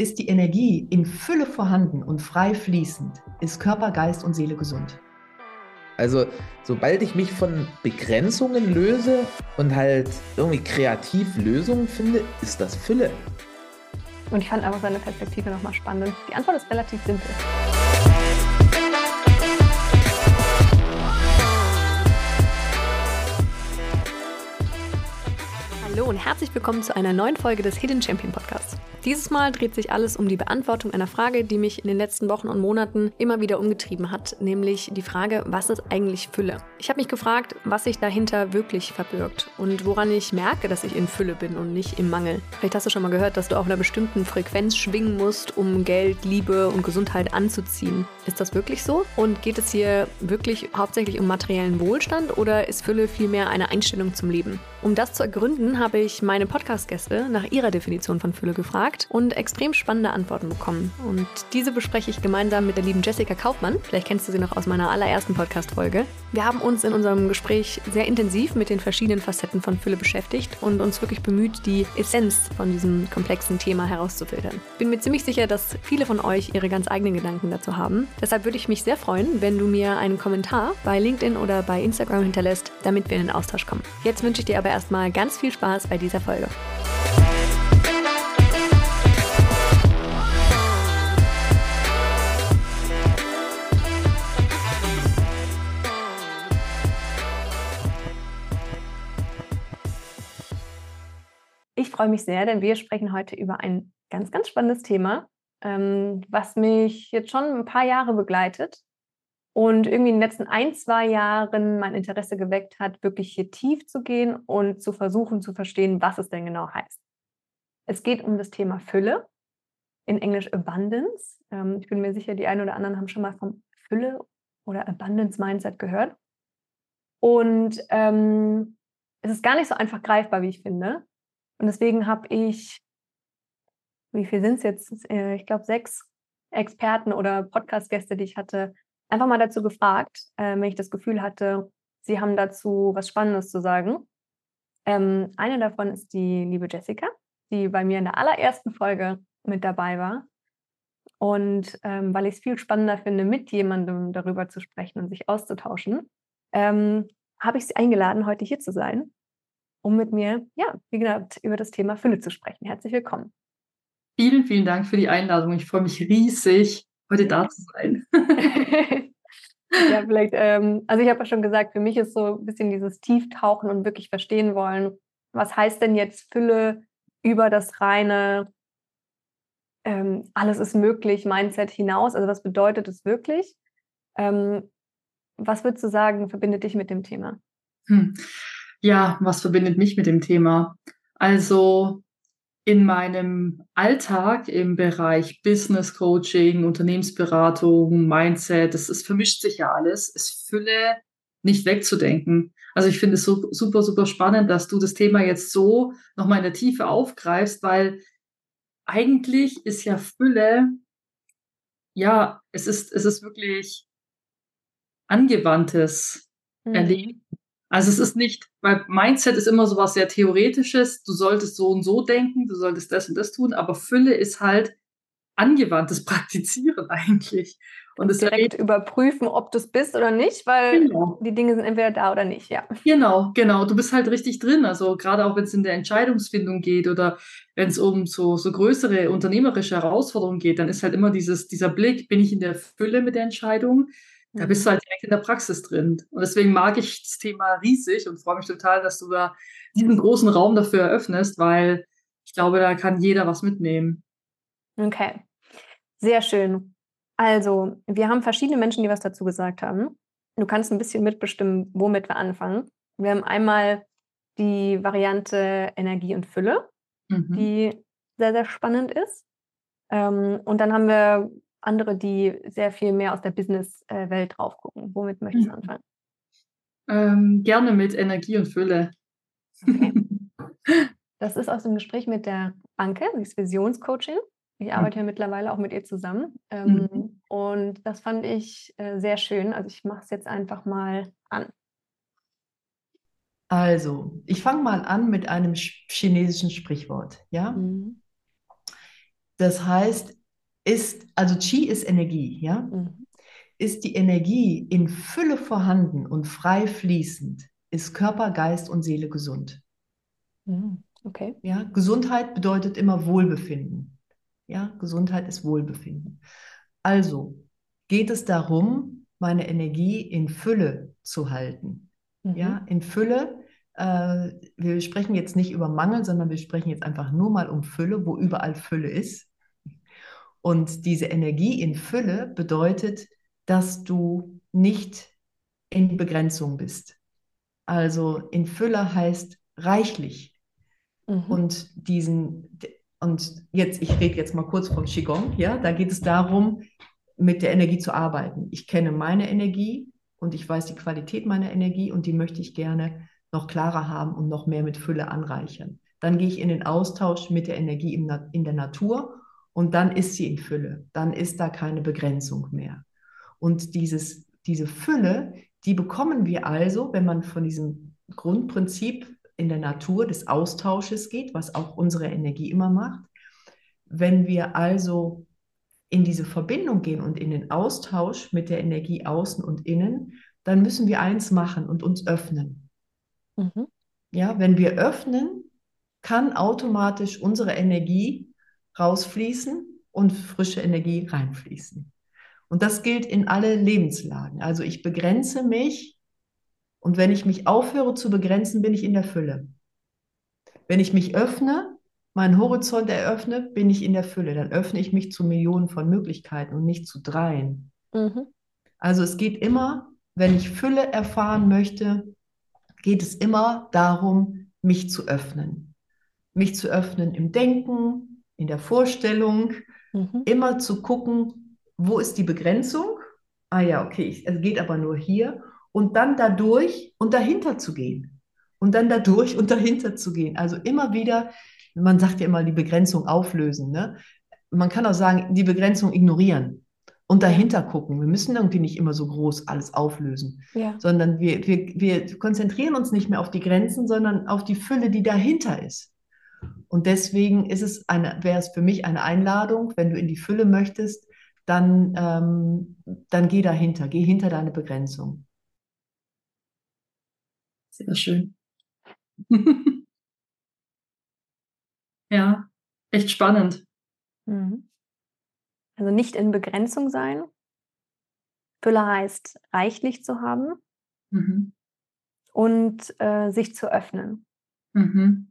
Ist die Energie in Fülle vorhanden und frei fließend, ist Körper, Geist und Seele gesund. Also, sobald ich mich von Begrenzungen löse und halt irgendwie kreativ Lösungen finde, ist das Fülle. Und ich fand einfach seine Perspektive nochmal spannend. Die Antwort ist relativ simpel. Hallo und herzlich willkommen zu einer neuen Folge des Hidden Champion Podcasts. Dieses Mal dreht sich alles um die Beantwortung einer Frage, die mich in den letzten Wochen und Monaten immer wieder umgetrieben hat, nämlich die Frage, was ist eigentlich Fülle? Ich habe mich gefragt, was sich dahinter wirklich verbirgt und woran ich merke, dass ich in Fülle bin und nicht im Mangel. Vielleicht hast du schon mal gehört, dass du auf einer bestimmten Frequenz schwingen musst, um Geld, Liebe und Gesundheit anzuziehen. Ist das wirklich so? Und geht es hier wirklich hauptsächlich um materiellen Wohlstand oder ist Fülle vielmehr eine Einstellung zum Leben? Um das zu ergründen, habe ich meine Podcast-Gäste nach ihrer Definition von Fülle gefragt und extrem spannende Antworten bekommen. Und diese bespreche ich gemeinsam mit der lieben Jessica Kaufmann. Vielleicht kennst du sie noch aus meiner allerersten Podcast-Folge. Wir haben uns in unserem Gespräch sehr intensiv mit den verschiedenen Facetten von Fülle beschäftigt und uns wirklich bemüht, die Essenz von diesem komplexen Thema herauszufiltern. Bin mir ziemlich sicher, dass viele von euch ihre ganz eigenen Gedanken dazu haben. Deshalb würde ich mich sehr freuen, wenn du mir einen Kommentar bei LinkedIn oder bei Instagram hinterlässt, damit wir in den Austausch kommen. Jetzt wünsche ich dir aber erstmal ganz viel Spaß bei dieser Folge. Ich freue mich sehr, denn wir sprechen heute über ein ganz, ganz spannendes Thema, ähm, was mich jetzt schon ein paar Jahre begleitet und irgendwie in den letzten ein, zwei Jahren mein Interesse geweckt hat, wirklich hier tief zu gehen und zu versuchen zu verstehen, was es denn genau heißt. Es geht um das Thema Fülle, in Englisch Abundance. Ähm, ich bin mir sicher, die einen oder anderen haben schon mal vom Fülle oder Abundance Mindset gehört. Und ähm, es ist gar nicht so einfach greifbar, wie ich finde. Und deswegen habe ich, wie viel sind es jetzt? Äh, ich glaube, sechs Experten oder Podcast-Gäste, die ich hatte, einfach mal dazu gefragt, äh, wenn ich das Gefühl hatte, sie haben dazu was Spannendes zu sagen. Ähm, eine davon ist die liebe Jessica, die bei mir in der allerersten Folge mit dabei war. Und ähm, weil ich es viel spannender finde, mit jemandem darüber zu sprechen und sich auszutauschen, ähm, habe ich sie eingeladen, heute hier zu sein um mit mir, ja, wie gesagt, über das Thema Fülle zu sprechen. Herzlich willkommen. Vielen, vielen Dank für die Einladung. Ich freue mich riesig, heute da zu sein. ja, vielleicht, ähm, also ich habe ja schon gesagt, für mich ist so ein bisschen dieses Tieftauchen und wirklich verstehen wollen, was heißt denn jetzt Fülle über das reine ähm, alles ist möglich Mindset hinaus? Also was bedeutet es wirklich? Ähm, was würdest du sagen, verbindet dich mit dem Thema? Hm. Ja, was verbindet mich mit dem Thema? Also in meinem Alltag im Bereich Business Coaching, Unternehmensberatung, Mindset, das ist, vermischt sich ja alles, ist Fülle nicht wegzudenken. Also ich finde es so, super, super spannend, dass du das Thema jetzt so nochmal in der Tiefe aufgreifst, weil eigentlich ist ja Fülle, ja, es ist, es ist wirklich angewandtes mhm. Erleben also es ist nicht, weil Mindset ist immer so was sehr Theoretisches, du solltest so und so denken, du solltest das und das tun, aber Fülle ist halt angewandtes Praktizieren eigentlich. Und es direkt überprüfen, ob du es bist oder nicht, weil genau. die Dinge sind entweder da oder nicht, ja. Genau, genau. Du bist halt richtig drin. Also gerade auch wenn es in der Entscheidungsfindung geht oder wenn es um so, so größere unternehmerische Herausforderungen geht, dann ist halt immer dieses, dieser Blick, bin ich in der Fülle mit der Entscheidung? Da bist du halt direkt in der Praxis drin. Und deswegen mag ich das Thema riesig und freue mich total, dass du da diesen großen Raum dafür eröffnest, weil ich glaube, da kann jeder was mitnehmen. Okay, sehr schön. Also, wir haben verschiedene Menschen, die was dazu gesagt haben. Du kannst ein bisschen mitbestimmen, womit wir anfangen. Wir haben einmal die Variante Energie und Fülle, mhm. die sehr, sehr spannend ist. Ähm, und dann haben wir andere, die sehr viel mehr aus der Business-Welt drauf gucken. Womit möchtest du mhm. anfangen? Ähm, gerne mit Energie und Fülle. Okay. Das ist aus dem Gespräch mit der Anke, sie ist Visionscoaching. Ich mhm. arbeite ja mittlerweile auch mit ihr zusammen. Ähm, mhm. Und das fand ich äh, sehr schön. Also ich mache es jetzt einfach mal an. Also, ich fange mal an mit einem chinesischen Sprichwort. Ja? Mhm. Das heißt, ist, also Qi ist Energie, ja? Mhm. Ist die Energie in Fülle vorhanden und frei fließend, ist Körper, Geist und Seele gesund. Mhm. Okay. Ja, Gesundheit bedeutet immer Wohlbefinden. Ja, Gesundheit ist Wohlbefinden. Also geht es darum, meine Energie in Fülle zu halten. Mhm. Ja, in Fülle. Äh, wir sprechen jetzt nicht über Mangel, sondern wir sprechen jetzt einfach nur mal um Fülle, wo überall Fülle ist. Und diese Energie in Fülle bedeutet, dass du nicht in Begrenzung bist. Also in Fülle heißt reichlich. Mhm. Und diesen, und jetzt, ich rede jetzt mal kurz vom Qigong, ja, da geht es darum, mit der Energie zu arbeiten. Ich kenne meine Energie und ich weiß die Qualität meiner Energie und die möchte ich gerne noch klarer haben und noch mehr mit Fülle anreichern. Dann gehe ich in den Austausch mit der Energie in der Natur und dann ist sie in Fülle. Dann ist da keine Begrenzung mehr. Und dieses, diese Fülle, die bekommen wir also, wenn man von diesem Grundprinzip in der Natur des Austausches geht, was auch unsere Energie immer macht. Wenn wir also in diese Verbindung gehen und in den Austausch mit der Energie außen und innen, dann müssen wir eins machen und uns öffnen. Mhm. Ja, wenn wir öffnen, kann automatisch unsere Energie rausfließen und frische Energie reinfließen. Und das gilt in alle Lebenslagen. Also ich begrenze mich und wenn ich mich aufhöre zu begrenzen, bin ich in der Fülle. Wenn ich mich öffne, meinen Horizont eröffne, bin ich in der Fülle. Dann öffne ich mich zu Millionen von Möglichkeiten und nicht zu dreien. Mhm. Also es geht immer, wenn ich Fülle erfahren möchte, geht es immer darum, mich zu öffnen. Mich zu öffnen im Denken, in der Vorstellung, Mhm. immer zu gucken, wo ist die Begrenzung? Ah ja, okay, es geht aber nur hier und dann dadurch und dahinter zu gehen. Und dann dadurch und dahinter zu gehen. Also immer wieder, man sagt ja immer, die Begrenzung auflösen. Ne? Man kann auch sagen, die Begrenzung ignorieren und dahinter gucken. Wir müssen irgendwie nicht immer so groß alles auflösen, Ja. sondern wir, wir, wir konzentrieren uns nicht mehr auf die Grenzen, sondern auf die Fülle, die dahinter ist. Und deswegen ist es eine, wäre es für mich eine Einladung, wenn du in die Fülle möchtest, dann, ähm, dann geh dahinter, geh hinter deine Begrenzung. Sehr schön. ja, echt spannend. Mhm. Also nicht in Begrenzung sein. Fülle heißt, reichlich zu haben Mhm. und äh, sich zu öffnen. Mhm.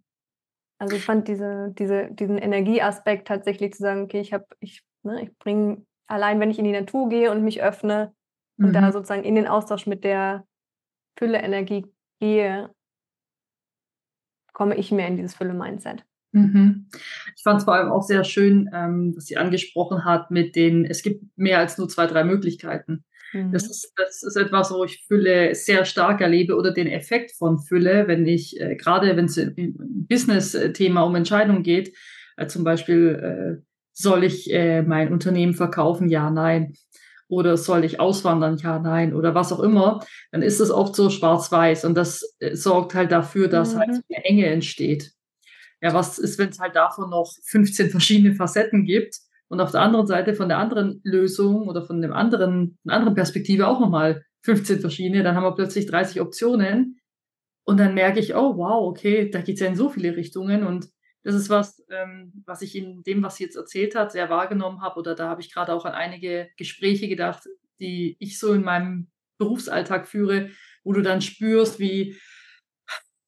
Also ich fand diese, diese, diesen Energieaspekt tatsächlich zu sagen, okay, ich habe, ich, ne, ich bringe allein, wenn ich in die Natur gehe und mich öffne und da Mhm. sozusagen in den Austausch mit der Fülle-Energie gehe, komme ich mehr in dieses Fülle-Mindset. Mhm. Ich fand es vor allem auch sehr schön, ähm, was sie angesprochen hat mit den, es gibt mehr als nur zwei, drei Möglichkeiten. Mhm. Das ist, das ist etwas, wo ich Fülle sehr stark erlebe oder den Effekt von Fülle, wenn ich, äh, gerade wenn es im Business-Thema um Entscheidungen geht, äh, zum Beispiel, äh, soll ich äh, mein Unternehmen verkaufen? Ja, nein. Oder soll ich auswandern? Ja, nein. Oder was auch immer. Dann ist es oft so schwarz-weiß und das äh, sorgt halt dafür, dass halt Mhm. so eine Enge entsteht. Ja, was ist, wenn es halt davon noch 15 verschiedene Facetten gibt und auf der anderen Seite von der anderen Lösung oder von dem anderen, einer anderen Perspektive auch nochmal 15 verschiedene, dann haben wir plötzlich 30 Optionen. Und dann merke ich, oh wow, okay, da geht es ja in so viele Richtungen. Und das ist was, ähm, was ich in dem, was sie jetzt erzählt hat, sehr wahrgenommen habe. Oder da habe ich gerade auch an einige Gespräche gedacht, die ich so in meinem Berufsalltag führe, wo du dann spürst, wie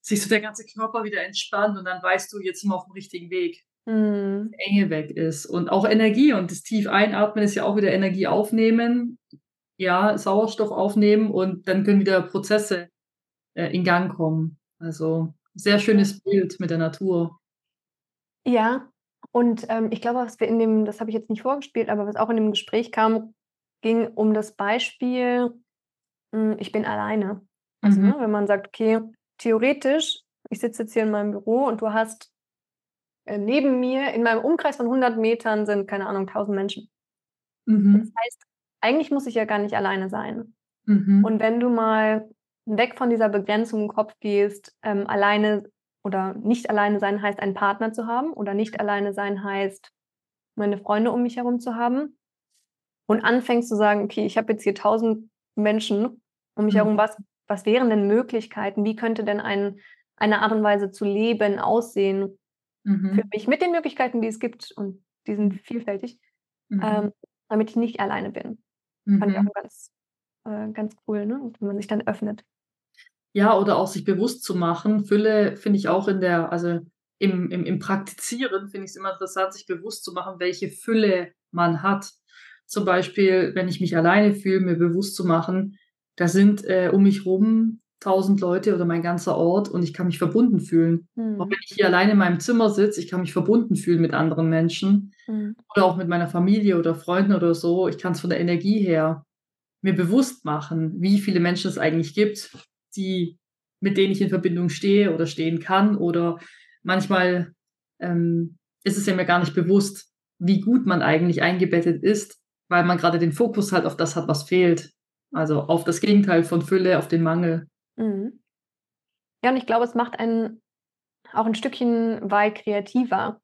sich so der ganze Körper wieder entspannt. Und dann weißt du, jetzt sind wir auf dem richtigen Weg. Mhm. Enge weg ist und auch Energie und das tief einatmen ist ja auch wieder Energie aufnehmen, ja, Sauerstoff aufnehmen und dann können wieder Prozesse äh, in Gang kommen. Also sehr schönes Bild mit der Natur. Ja, und ähm, ich glaube, was wir in dem, das habe ich jetzt nicht vorgespielt, aber was auch in dem Gespräch kam, ging um das Beispiel, mh, ich bin alleine. Also, Mhm. ne, wenn man sagt, okay, theoretisch, ich sitze jetzt hier in meinem Büro und du hast äh, neben mir in meinem Umkreis von 100 Metern sind, keine Ahnung, 1000 Menschen. Das Mhm. heißt, eigentlich muss ich ja gar nicht alleine sein. Mhm. Und wenn du mal weg von dieser Begrenzung im Kopf gehst, ähm, alleine oder nicht alleine sein heißt, einen Partner zu haben oder nicht alleine sein heißt, meine Freunde um mich herum zu haben und anfängst zu sagen, okay, ich habe jetzt hier tausend Menschen um mich Mhm. herum, was, was wären denn Möglichkeiten? Wie könnte denn ein, eine Art und Weise zu leben aussehen für Mhm. mich mit den Möglichkeiten, die es gibt und die sind vielfältig, Mhm. ähm, damit ich nicht alleine bin. Fand ich Mhm. auch ganz, äh, ganz cool, ne? wenn man sich dann öffnet. Ja, oder auch sich bewusst zu machen. Fülle finde ich auch in der, also im, im, im Praktizieren finde ich es immer interessant, sich bewusst zu machen, welche Fülle man hat. Zum Beispiel, wenn ich mich alleine fühle, mir bewusst zu machen, da sind äh, um mich rum tausend Leute oder mein ganzer Ort und ich kann mich verbunden fühlen. Auch Mhm. wenn ich hier alleine in meinem Zimmer sitze, ich kann mich verbunden fühlen mit anderen Menschen Mhm. oder auch mit meiner Familie oder Freunden oder so. Ich kann es von der Energie her mir bewusst machen, wie viele Menschen es eigentlich gibt, die, mit denen ich in Verbindung stehe oder stehen kann. Oder manchmal ähm, ist es ja mir gar nicht bewusst, wie gut man eigentlich eingebettet ist, weil man gerade den Fokus halt auf das hat, was fehlt. Also auf das Gegenteil von Fülle, auf den Mangel. Mhm. Ja, und ich glaube, es macht einen auch ein Stückchen weit kreativer.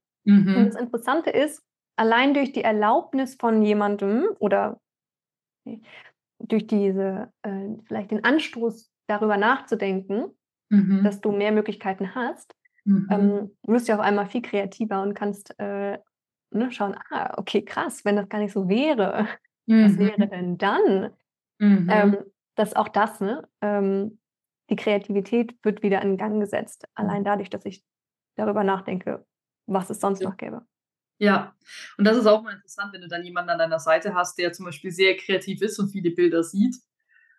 Und Mhm. das Interessante ist, allein durch die Erlaubnis von jemandem oder durch diese, äh, vielleicht den Anstoß, darüber nachzudenken, Mhm. dass du mehr Möglichkeiten hast, Mhm. ähm, wirst du auf einmal viel kreativer und kannst äh, ne, schauen, ah, okay, krass, wenn das gar nicht so wäre, was Mhm. wäre denn dann? Mhm. Ähm, dass auch das, ne, ähm, die Kreativität wird wieder in Gang gesetzt, allein dadurch, dass ich darüber nachdenke, was es sonst Ja. noch gäbe. Ja, und das ist auch mal interessant, wenn du dann jemanden an deiner Seite hast, der zum Beispiel sehr kreativ ist und viele Bilder sieht.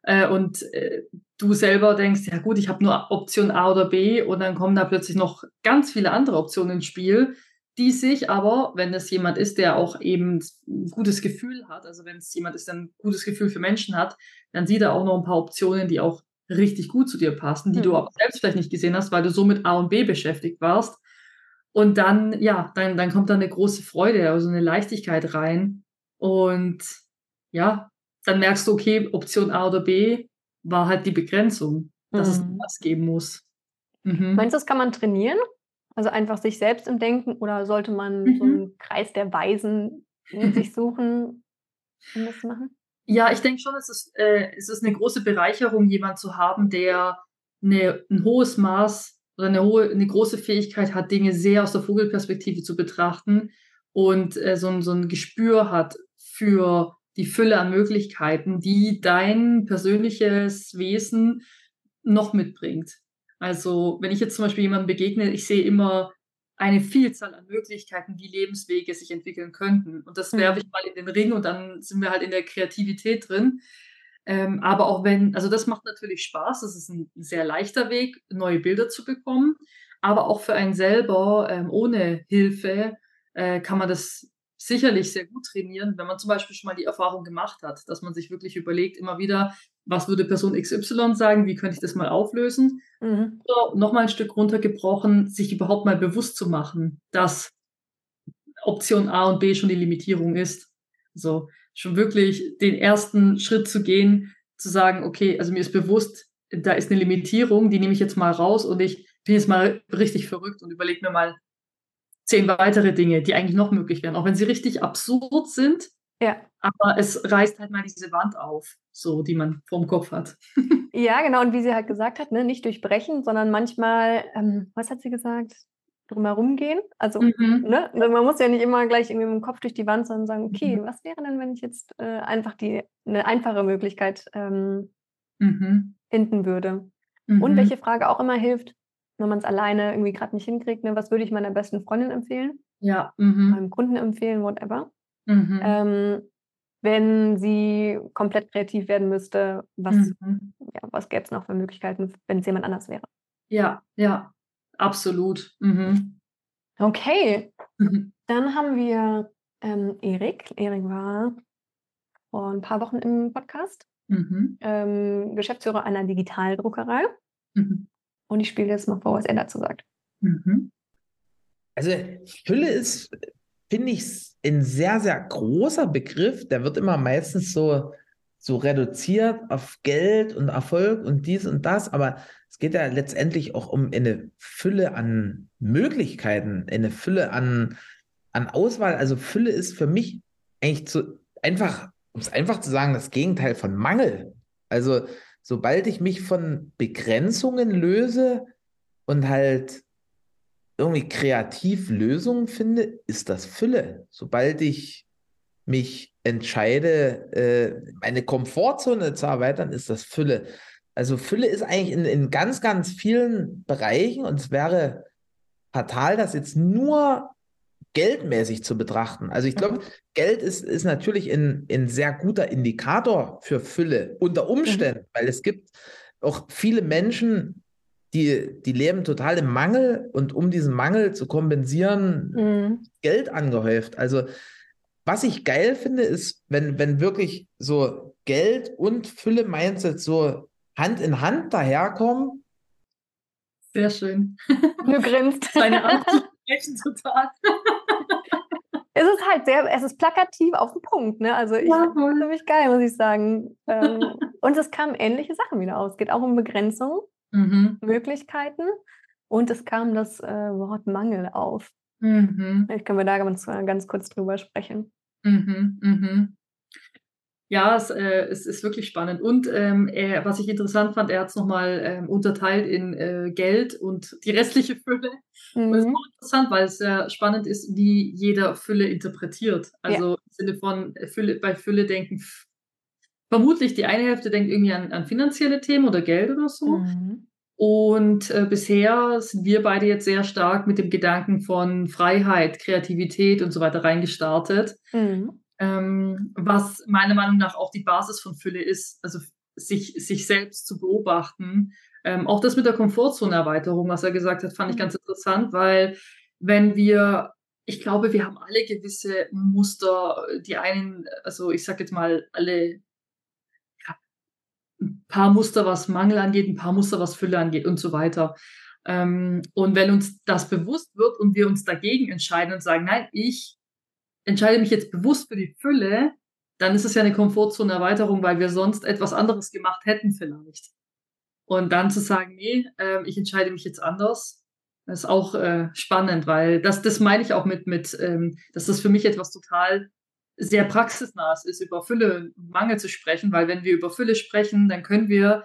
Äh, und äh, du selber denkst, ja gut, ich habe nur Option A oder B und dann kommen da plötzlich noch ganz viele andere Optionen ins Spiel, die sich aber, wenn es jemand ist, der auch eben ein gutes Gefühl hat, also wenn es jemand ist, der ein gutes Gefühl für Menschen hat, dann sieht er auch noch ein paar Optionen, die auch richtig gut zu dir passen, die du Mhm. aber selbst vielleicht nicht gesehen hast, weil du so mit A und B beschäftigt warst. Und dann, ja, dann, dann kommt da eine große Freude, also eine Leichtigkeit rein. Und ja, dann merkst du, okay, Option A oder B war halt die Begrenzung, dass es Mhm. was geben muss. Mhm. Meinst du, das kann man trainieren? Also einfach sich selbst im Denken oder sollte man so Mhm. einen Kreis der Weisen in sich suchen, um das zu machen? Ja, ich denke schon, es ist, äh, es ist eine große Bereicherung, jemand zu haben, der eine, ein hohes Maß oder eine hohe, eine große Fähigkeit hat, Dinge sehr aus der Vogelperspektive zu betrachten und äh, so, ein, so ein Gespür hat für die Fülle an Möglichkeiten, die dein persönliches Wesen noch mitbringt. Also, wenn ich jetzt zum Beispiel jemandem begegne, ich sehe immer eine Vielzahl an Möglichkeiten, wie Lebenswege sich entwickeln könnten. Und das Mhm. werfe ich mal in den Ring und dann sind wir halt in der Kreativität drin. Ähm, aber auch wenn, also das macht natürlich Spaß, das ist ein sehr leichter Weg, neue Bilder zu bekommen. Aber auch für einen selber, ähm, ohne Hilfe, äh, kann man das sicherlich sehr gut trainieren, wenn man zum Beispiel schon mal die Erfahrung gemacht hat, dass man sich wirklich überlegt, immer wieder, was würde Person XY sagen, wie könnte ich das mal auflösen? Mhm. Oder nochmal ein Stück runtergebrochen, sich überhaupt mal bewusst zu machen, dass Option A und B schon die Limitierung ist. So, schon wirklich den ersten Schritt zu gehen, zu sagen, okay, also mir ist bewusst, da ist eine Limitierung, die nehme ich jetzt mal raus und ich bin jetzt mal richtig verrückt und überlege mir mal zehn weitere Dinge, die eigentlich noch möglich wären, auch wenn sie richtig absurd sind, Ja. aber es reißt halt mal diese Wand auf, so, die man vorm Kopf hat. ja, genau. Und wie sie halt gesagt hat, ne, nicht durchbrechen, sondern manchmal, ähm, was hat sie gesagt? Drumherum gehen. Also, Mhm. ne, man muss ja nicht immer gleich irgendwie mit dem Kopf durch die Wand, sondern sagen, okay, Mhm. was wäre denn, wenn ich jetzt äh, einfach die eine einfache Möglichkeit ähm, Mhm. finden würde? Mhm. Und welche Frage auch immer hilft, wenn man es alleine irgendwie gerade nicht hinkriegt, ne, was würde ich meiner besten Freundin empfehlen, Ja. Mhm. meinem Kunden empfehlen, whatever. Mhm. Ähm, wenn sie komplett kreativ werden müsste, was, Mhm. ja, was gäbe es noch für Möglichkeiten, wenn es jemand anders wäre? Ja, ja, absolut. Mhm. Okay, Mhm. dann haben wir ähm, Erik. Erik war vor ein paar Wochen im Podcast, Mhm. ähm, Geschäftsführer einer Digitaldruckerei. Mhm. Und ich spiele jetzt mal vor, was er dazu sagt. Mhm. Also Fülle ist, finde ich, ein sehr, sehr großer Begriff. Der wird immer meistens so, so reduziert auf Geld und Erfolg und dies und das. Aber es geht ja letztendlich auch um eine Fülle an Möglichkeiten, eine Fülle an an Auswahl, also Fülle ist für mich eigentlich zu einfach, um es einfach zu sagen, das Gegenteil von Mangel. Also sobald ich mich von Begrenzungen löse und halt irgendwie kreativ Lösungen finde, ist das Fülle. Sobald ich mich entscheide, äh, meine Komfortzone zu erweitern, ist das Fülle. Also Fülle ist eigentlich in, in ganz, ganz vielen Bereichen und es wäre fatal, das jetzt nur geldmäßig zu betrachten. Also ich glaube, mhm. Geld ist, ist natürlich ein, ein sehr guter Indikator für Fülle unter Umständen, mhm. weil es gibt auch viele Menschen, die, die leben total im Mangel und um diesen Mangel zu kompensieren, mhm. Geld angehäuft. Also was ich geil finde, ist, wenn, wenn wirklich so Geld und Fülle-Mindset so Hand in Hand daherkommen. Sehr schön. Du grinst. Deine Antwort total. es ist halt sehr, es ist plakativ auf den Punkt, ne? Also ich ja, finde ziemlich geil, muss ich sagen. Ähm, und es kamen ähnliche Sachen wieder aus. Es geht auch um Begrenzung, mhm. Möglichkeiten und es kam das äh, Wort Mangel auf. Mhm. Vielleicht können wir da ganz, ganz kurz drüber sprechen. Mhm, mhm. Ja, es, äh, es ist wirklich spannend. Und ähm, er, was ich interessant fand, er hat es nochmal ähm, unterteilt in äh, Geld und die restliche Fülle. Mhm. Und das ist auch interessant, weil es sehr spannend ist, wie jeder Fülle interpretiert. Also ja. im Sinne von äh, Fülle, bei Fülle denken, vermutlich die eine Hälfte denkt irgendwie an, an finanzielle Themen oder Geld oder so. Mhm. Und äh, bisher sind wir beide jetzt sehr stark mit dem Gedanken von Freiheit, Kreativität und so weiter reingestartet. Mhm ähm, was meiner Meinung nach auch die Basis von Fülle ist, also sich, sich selbst zu beobachten. Ähm, auch das mit der Komfortzonenerweiterung, was er gesagt hat, fand ich mhm. ganz interessant, weil wenn wir, ich glaube, wir haben alle gewisse Muster, die einen, also ich sage jetzt mal, alle ein paar Muster, was Mangel angeht, ein paar Muster, was Fülle angeht und so weiter. Ähm, und wenn uns das bewusst wird und wir uns dagegen entscheiden und sagen, nein, ich entscheide mich jetzt bewusst für die Fülle, dann ist es ja eine Komfortzonenerweiterung, weil wir sonst etwas anderes gemacht hätten vielleicht. Und dann zu sagen, nee, äh, ich entscheide mich jetzt anders, ist auch äh, spannend, weil das, das meine ich auch mit, mit ähm, dass das für mich etwas total sehr praxisnahes ist, über Fülle und Mangel zu sprechen, weil wenn wir über Fülle sprechen, dann können wir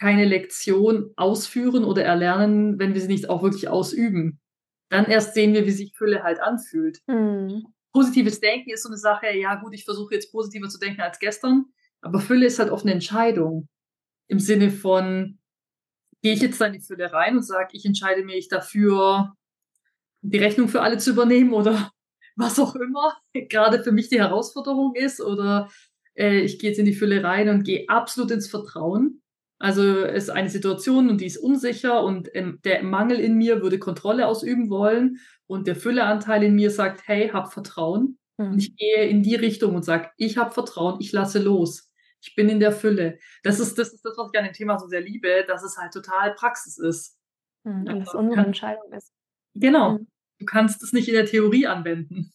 keine Lektion ausführen oder erlernen, wenn wir sie nicht auch wirklich ausüben. Dann erst sehen wir, wie sich Fülle halt anfühlt. Mhm positives Denken ist so eine Sache, ja gut, ich versuche jetzt positiver zu denken als gestern, aber Fülle ist halt oft eine Entscheidung im Sinne von, gehe ich jetzt da in die Fülle rein und sage, ich entscheide mich dafür, die Rechnung für alle zu übernehmen oder was auch immer gerade für mich die Herausforderung ist oder äh, ich gehe jetzt in die Fülle rein und gehe absolut ins Vertrauen. Also es ist eine Situation und die ist unsicher und ähm, der Mangel in mir würde Kontrolle ausüben wollen und der Fülleanteil in mir sagt, hey, hab Vertrauen. Mhm. Und ich gehe in die Richtung und sage, ich habe Vertrauen, ich lasse los. Ich bin in der Fülle. Das ist, das ist das, was ich an dem Thema so sehr liebe, dass es halt total Praxis ist. Mhm, und es unsere Entscheidung ist. Genau. Mhm. Du kannst es nicht in der Theorie anwenden,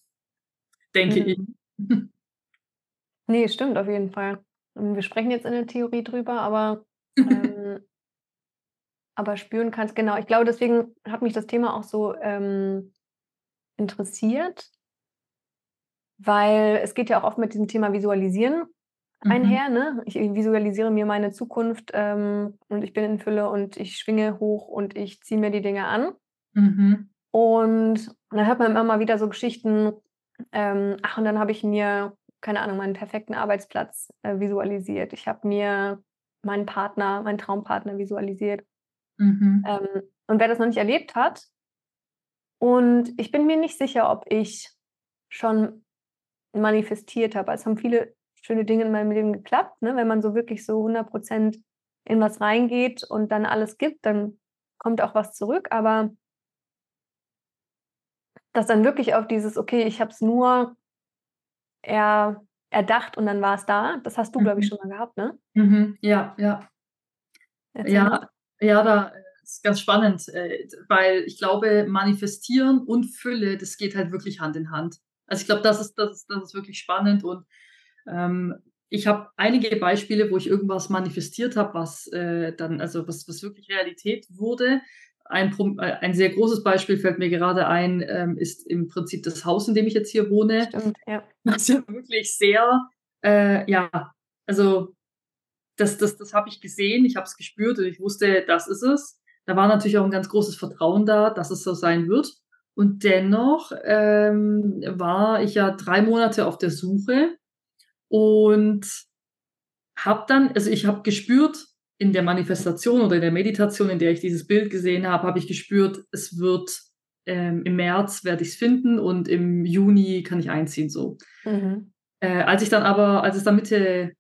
denke ich. Mhm. Nee, stimmt auf jeden Fall. Wir sprechen jetzt in der Theorie drüber, aber, ähm, aber spüren kannst, genau. Ich glaube, deswegen hat mich das Thema auch so ähm, interessiert, weil es geht ja auch oft mit diesem Thema Visualisieren mhm. einher. Ne? Ich visualisiere mir meine Zukunft ähm, und ich bin in Fülle und ich schwinge hoch und ich ziehe mir die Dinge an. Mhm. Und dann hört man immer mal wieder so Geschichten, ähm, ach, und dann habe ich mir, keine Ahnung, meinen perfekten Arbeitsplatz äh, visualisiert. Ich habe mir meinen Partner, meinen Traumpartner visualisiert. Mhm. Ähm, und wer das noch nicht erlebt hat, und ich bin mir nicht sicher, ob ich schon manifestiert habe. Es haben viele schöne Dinge in meinem Leben geklappt. Ne? Wenn man so wirklich so 100 Prozent in was reingeht und dann alles gibt, dann kommt auch was zurück. Aber das dann wirklich auf dieses, okay, ich habe es nur er, erdacht und dann war es da, das hast du, mhm. glaube ich, schon mal gehabt, ne? Mhm. Ja, ja. Erzähl ja, mal. ja, da ist ganz spannend, äh, weil ich glaube, manifestieren und Fülle, das geht halt wirklich Hand in Hand. Also ich glaube, das ist, das ist, das ist wirklich spannend und ähm, ich habe einige Beispiele, wo ich irgendwas manifestiert habe, was äh, dann, also was, was wirklich Realität wurde. Ein, ein sehr großes Beispiel fällt mir gerade ein, ähm, ist im Prinzip das Haus, in dem ich jetzt hier wohne. Stimmt, ja. Was ja wirklich sehr, äh, ja, also das, das, das habe ich gesehen, ich habe es gespürt und ich wusste, das ist es. Da war natürlich auch ein ganz großes Vertrauen da, dass es so sein wird. Und dennoch ähm, war ich ja drei Monate auf der Suche und habe dann, also ich habe gespürt, in der Manifestation oder in der Meditation, in der ich dieses Bild gesehen habe, habe ich gespürt, es wird ähm, im März werde ich es finden und im Juni kann ich einziehen so. Mhm. Äh, als ich dann aber, als es dann Mitte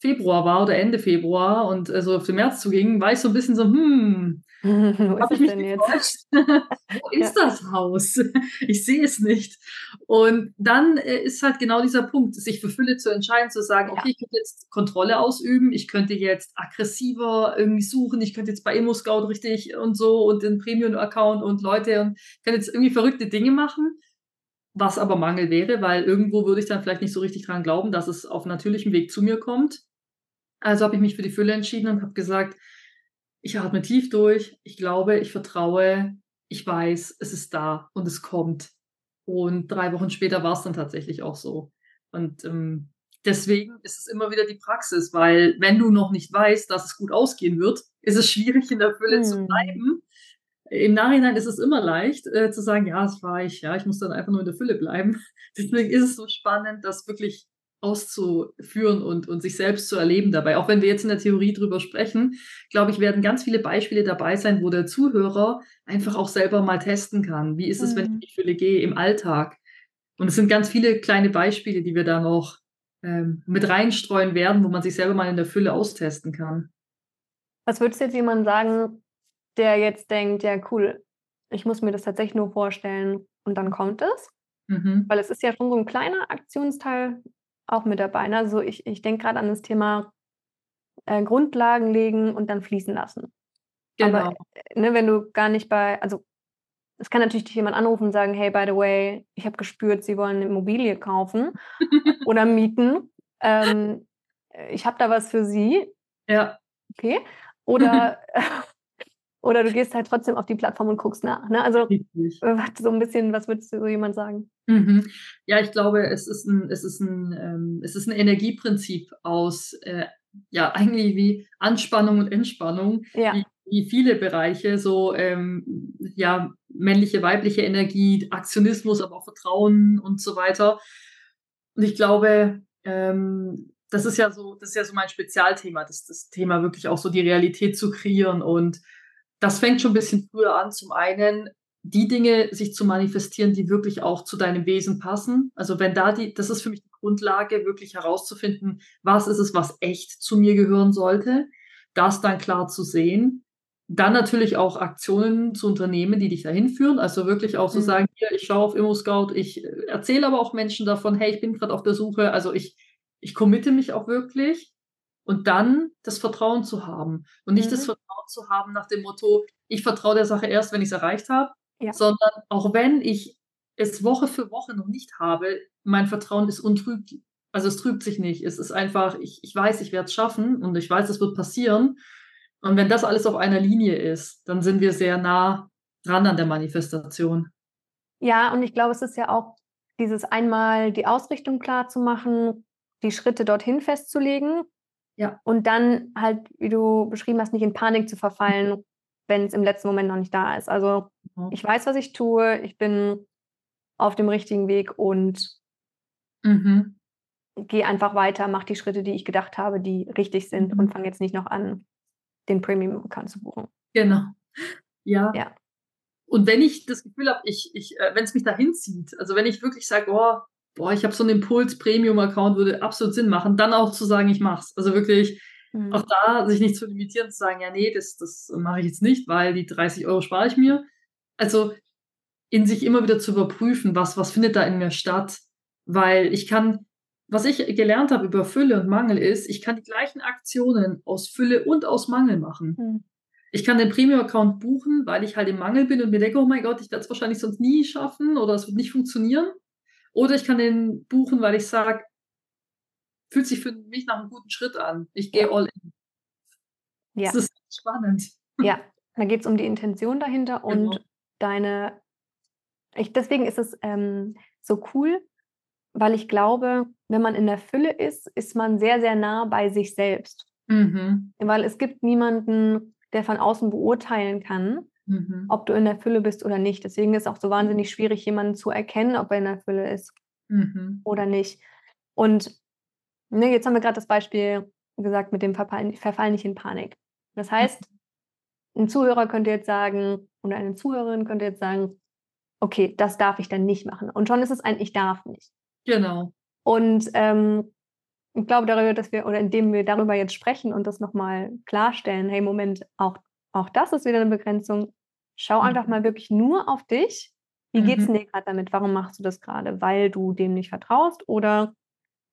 Februar war oder Ende Februar und äh, so auf den März zuging, war ich so ein bisschen so, hm, habe ich mich jetzt? Wo ist ja. das Haus? Ich sehe es nicht. Und dann äh, ist halt genau dieser Punkt, sich für Fülle zu entscheiden, zu sagen, ja. okay, ich könnte jetzt Kontrolle ausüben, ich könnte jetzt aggressiver irgendwie suchen, ich könnte jetzt bei ImmoScout richtig und so und den Premium-Account und Leute und kann jetzt irgendwie verrückte Dinge machen was aber Mangel wäre, weil irgendwo würde ich dann vielleicht nicht so richtig dran glauben, dass es auf natürlichem Weg zu mir kommt. Also habe ich mich für die Fülle entschieden und habe gesagt, ich atme tief durch, ich glaube, ich vertraue, ich weiß, es ist da und es kommt. Und drei Wochen später war es dann tatsächlich auch so. Und ähm, deswegen ist es immer wieder die Praxis, weil wenn du noch nicht weißt, dass es gut ausgehen wird, ist es schwierig in der Fülle hm. zu bleiben. Im Nachhinein ist es immer leicht äh, zu sagen, ja, es war ich, ja, ich muss dann einfach nur in der Fülle bleiben. Deswegen ist es so spannend, dass wirklich auszuführen und, und sich selbst zu erleben dabei. Auch wenn wir jetzt in der Theorie drüber sprechen, glaube ich, werden ganz viele Beispiele dabei sein, wo der Zuhörer einfach auch selber mal testen kann. Wie ist es, mhm. wenn ich in die Fülle gehe im Alltag? Und es sind ganz viele kleine Beispiele, die wir da noch ähm, mit reinstreuen werden, wo man sich selber mal in der Fülle austesten kann. Was würdest du jetzt jemand sagen, der jetzt denkt, ja cool, ich muss mir das tatsächlich nur vorstellen und dann kommt es? Mhm. Weil es ist ja schon so ein kleiner Aktionsteil, auch mit dabei. Ne? Also ich, ich denke gerade an das Thema äh, Grundlagen legen und dann fließen lassen. Genau. Aber äh, ne, wenn du gar nicht bei, also es kann natürlich dich jemand anrufen und sagen, hey, by the way, ich habe gespürt, sie wollen eine Immobilie kaufen oder mieten. Ähm, ich habe da was für sie. Ja. Okay. Oder Oder du gehst halt trotzdem auf die Plattform und guckst nach. Ne? Also Richtig. so ein bisschen, was würdest du so jemand sagen? Mhm. Ja, ich glaube, es ist ein, es ist ein, ähm, es ist ein Energieprinzip aus äh, ja eigentlich wie Anspannung und Entspannung, ja. wie, wie viele Bereiche, so ähm, ja männliche, weibliche Energie, Aktionismus, aber auch Vertrauen und so weiter. Und ich glaube, ähm, das ist ja so, das ist ja so mein Spezialthema, das, das Thema wirklich auch so die Realität zu kreieren und das fängt schon ein bisschen früher an. Zum einen die Dinge sich zu manifestieren, die wirklich auch zu deinem Wesen passen. Also wenn da die, das ist für mich die Grundlage, wirklich herauszufinden, was ist es, was echt zu mir gehören sollte, das dann klar zu sehen. Dann natürlich auch Aktionen zu unternehmen, die dich dahin führen. Also wirklich auch zu so mhm. sagen, hier, ich schaue auf ImmoScout, ich äh, erzähle aber auch Menschen davon, hey, ich bin gerade auf der Suche. Also ich, ich committe mich auch wirklich. Und dann das Vertrauen zu haben. Und nicht mhm. das Vertrauen zu haben nach dem Motto, ich vertraue der Sache erst, wenn ich es erreicht habe, ja. sondern auch wenn ich es Woche für Woche noch nicht habe, mein Vertrauen ist untrübt. Also es trübt sich nicht. Es ist einfach, ich, ich weiß, ich werde es schaffen und ich weiß, es wird passieren. Und wenn das alles auf einer Linie ist, dann sind wir sehr nah dran an der Manifestation. Ja, und ich glaube, es ist ja auch dieses einmal die Ausrichtung klar zu machen, die Schritte dorthin festzulegen ja. Und dann halt, wie du beschrieben hast, nicht in Panik zu verfallen, wenn es im letzten Moment noch nicht da ist. Also mhm. ich weiß, was ich tue, ich bin auf dem richtigen Weg und mhm. gehe einfach weiter, mache die Schritte, die ich gedacht habe, die richtig sind mhm. und fange jetzt nicht noch an, den Premium-Account zu buchen. Genau. Ja. ja. Und wenn ich das Gefühl habe, ich, ich, äh, wenn es mich dahin zieht, also wenn ich wirklich sage, oh, boah, ich habe so einen Impuls-Premium-Account, würde absolut Sinn machen, dann auch zu sagen, ich mach's. Also wirklich mhm. auch da sich nicht zu limitieren, zu sagen, ja, nee, das, das mache ich jetzt nicht, weil die 30 Euro spare ich mir. Also in sich immer wieder zu überprüfen, was, was findet da in mir statt. Weil ich kann, was ich gelernt habe über Fülle und Mangel ist, ich kann die gleichen Aktionen aus Fülle und aus Mangel machen. Mhm. Ich kann den Premium-Account buchen, weil ich halt im Mangel bin und mir denke, oh mein Gott, ich werde es wahrscheinlich sonst nie schaffen oder es wird nicht funktionieren. Oder ich kann den buchen, weil ich sage, fühlt sich für mich nach einem guten Schritt an. Ich gehe all in. Ja. Das ist spannend. Ja, Da geht es um die Intention dahinter und Genau. deine. Ich, deswegen ist es ähm, so cool, weil ich glaube, wenn man in der Fülle ist, ist man sehr, sehr nah bei sich selbst. Mhm. Weil es gibt niemanden, der von außen beurteilen kann, Mhm. ob du in der Fülle bist oder nicht. Deswegen ist es auch so wahnsinnig schwierig, jemanden zu erkennen, ob er in der Fülle ist Mhm. oder nicht. Und ne, jetzt haben wir gerade das Beispiel gesagt mit dem Verfall, Verfall nicht in Panik. Das heißt, ein Zuhörer könnte jetzt sagen, oder eine Zuhörerin könnte jetzt sagen, okay, das darf ich dann nicht machen. Und schon ist es ein Ich darf nicht. Genau. Und ähm, ich glaube darüber, dass wir, oder indem wir darüber jetzt sprechen und das nochmal klarstellen, hey, Moment, auch, auch das ist wieder eine Begrenzung. Schau Mhm. einfach mal wirklich nur auf dich. Wie geht's Mhm. denn dir gerade damit? Warum machst du das gerade? Weil du dem nicht vertraust oder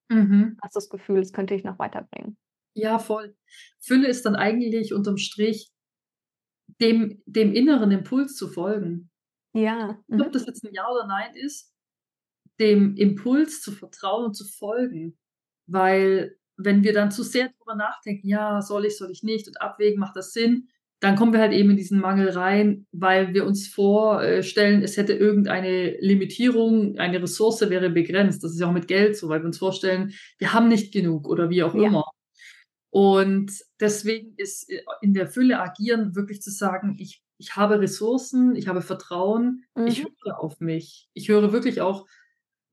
Mhm. hast du das Gefühl, es könnte dich noch weiterbringen? Ja, voll. Fülle ist dann eigentlich unterm Strich dem, dem inneren Impuls zu folgen. Ja. Ob Mhm. das jetzt ein Ja oder Nein ist, dem Impuls zu vertrauen und zu folgen. Weil wenn wir dann zu sehr drüber nachdenken, ja, soll ich, soll ich nicht und abwägen, macht das Sinn, dann kommen wir halt eben in diesen Mangel rein, weil wir uns vorstellen, es hätte irgendeine Limitierung, eine Ressource wäre begrenzt. Das ist ja auch mit Geld so, weil wir uns vorstellen, wir haben nicht genug oder wie auch Ja. immer. Und deswegen ist äh, in der Fülle agieren wirklich zu sagen, ich, ich habe Ressourcen, ich habe Vertrauen, ich Mhm. höre auf mich. Ich höre wirklich auch,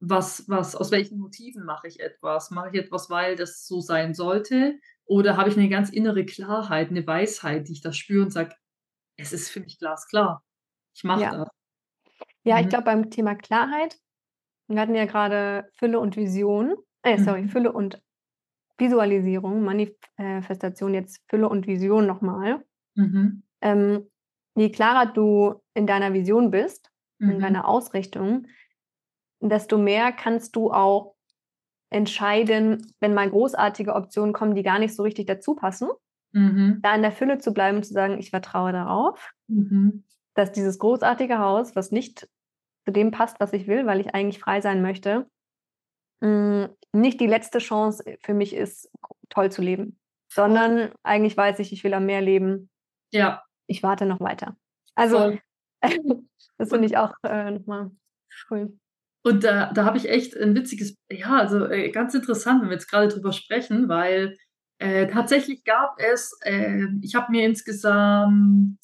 was, was, aus welchen Motiven mache ich etwas? Mache ich etwas, weil das so sein sollte? Oder habe ich eine ganz innere Klarheit, eine Weisheit, die ich da spüre und sage, es ist für mich glasklar. Ich mache Ja. das. Ja, ich Mhm. glaube, beim Thema Klarheit, wir hatten ja gerade Fülle und Vision, äh, sorry, Mhm. Fülle und Visualisierung, Manifestation, jetzt Fülle und Vision nochmal. Mhm. Ähm, je klarer du in deiner Vision bist, in Mhm. deiner Ausrichtung, desto mehr kannst du auch entscheiden, wenn mal großartige Optionen kommen, die gar nicht so richtig dazu passen, Mhm. da in der Fülle zu bleiben und zu sagen, ich vertraue darauf, Mhm. dass dieses großartige Haus, was nicht zu dem passt, was ich will, weil ich eigentlich frei sein möchte, mh, nicht die letzte Chance für mich ist, toll zu leben, sondern eigentlich weiß ich, ich will am Meer leben, Ja, ich warte noch weiter. Also, voll. das finde ich auch äh, nochmal cool. Und da, da habe ich echt ein witziges, ja, also äh, ganz interessant, wenn wir jetzt gerade drüber sprechen, weil äh, tatsächlich gab es, äh, ich habe mir insgesamt,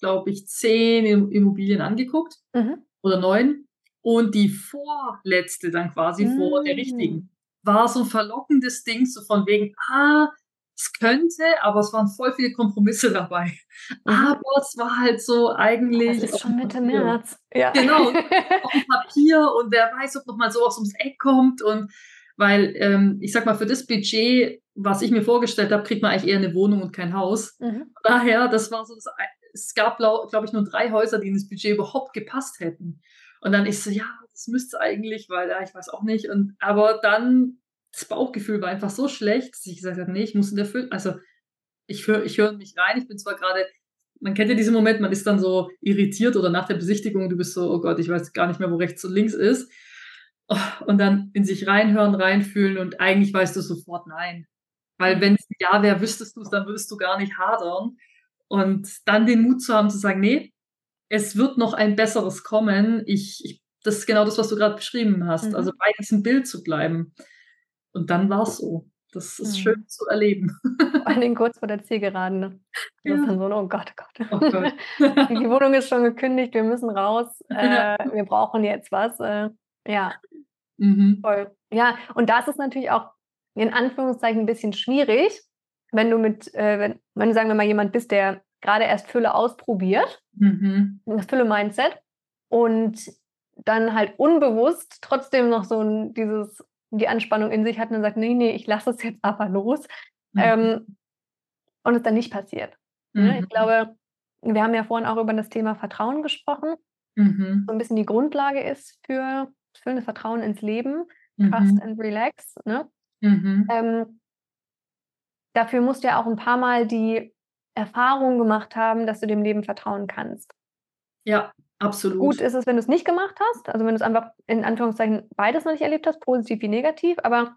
glaube ich, zehn Im- Immobilien angeguckt Mhm. oder neun. Und die vorletzte dann quasi vor der Mm. richtigen war so ein verlockendes Ding, so von wegen, ah, es könnte, aber es waren voll viele Kompromisse dabei. Aber es war halt so eigentlich. Das ist schon Mitte Papier März. Ja. Genau. auf dem Papier und wer weiß, ob noch mal sowas ums Eck kommt und weil ähm, ich sag mal für das Budget, was ich mir vorgestellt habe, kriegt man eigentlich eher eine Wohnung und kein Haus. Mhm. Daher, das war so, das, es gab glaube ich nur drei Häuser, die in das Budget überhaupt gepasst hätten. Und dann ich so, ja, das müsste es eigentlich, weil ja, ich weiß auch nicht. Und aber dann das Bauchgefühl war einfach so schlecht, dass ich gesagt habe, nee, ich muss in der Fülle, also ich höre ich höre in mich rein. Ich bin zwar gerade man kennt ja diesen Moment, man ist dann so irritiert oder nach der Besichtigung, du bist so, oh Gott, ich weiß gar nicht mehr, wo rechts und links ist. Oh, Und dann in sich reinhören, reinfühlen und eigentlich weißt du sofort nein. Weil wenn es ein Ja wäre, wüsstest du es, dann würdest du gar nicht hadern. Und dann den Mut zu haben, zu sagen, nee, es wird noch ein besseres kommen. Ich, ich das ist genau das, was du gerade beschrieben hast. Mhm. Also bei diesem Bild zu bleiben. Und dann war es so. Das ist Mhm. schön zu erleben. Vor allen Dingen kurz vor der Zielgeraden. Ne? Das Ja. dann so, oh Gott, oh Gott. Oh Gott. Die Wohnung ist schon gekündigt, wir müssen raus, Ja. äh, wir brauchen jetzt was. Äh, ja, mhm. voll. Ja, und da ist natürlich auch in Anführungszeichen ein bisschen schwierig, wenn du mit, äh, wenn, wenn du sagen wir mal jemand bist, der gerade erst Fülle ausprobiert, Mhm. das Fülle-Mindset, und dann halt unbewusst trotzdem noch so ein, dieses, die Anspannung in sich hat und dann sagt, nee, nee, ich lasse es jetzt aber los. Mhm. Ähm, und es dann nicht passiert. Ne? Mhm. Ich glaube, wir haben ja vorhin auch über das Thema Vertrauen gesprochen. Mhm. So ein bisschen die Grundlage ist für das füllende Vertrauen ins Leben. Trust Mhm. and relax. Ne? Mhm. Ähm, dafür musst du ja auch ein paar Mal die Erfahrung gemacht haben, dass du dem Leben vertrauen kannst. Ja, absolut. Gut ist es, wenn du es nicht gemacht hast, also wenn du es einfach in Anführungszeichen beides noch nicht erlebt hast, positiv wie negativ, aber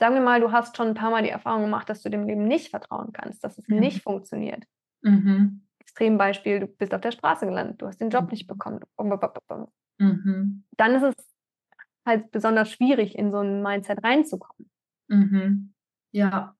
sagen wir mal, du hast schon ein paar Mal die Erfahrung gemacht, dass du dem Leben nicht vertrauen kannst, dass es Mhm. nicht funktioniert. Mhm. Extrembeispiel, du bist auf der Straße gelandet, du hast den Job nicht bekommen. Mhm. Dann ist es halt besonders schwierig, in so ein Mindset reinzukommen. Mhm. Ja.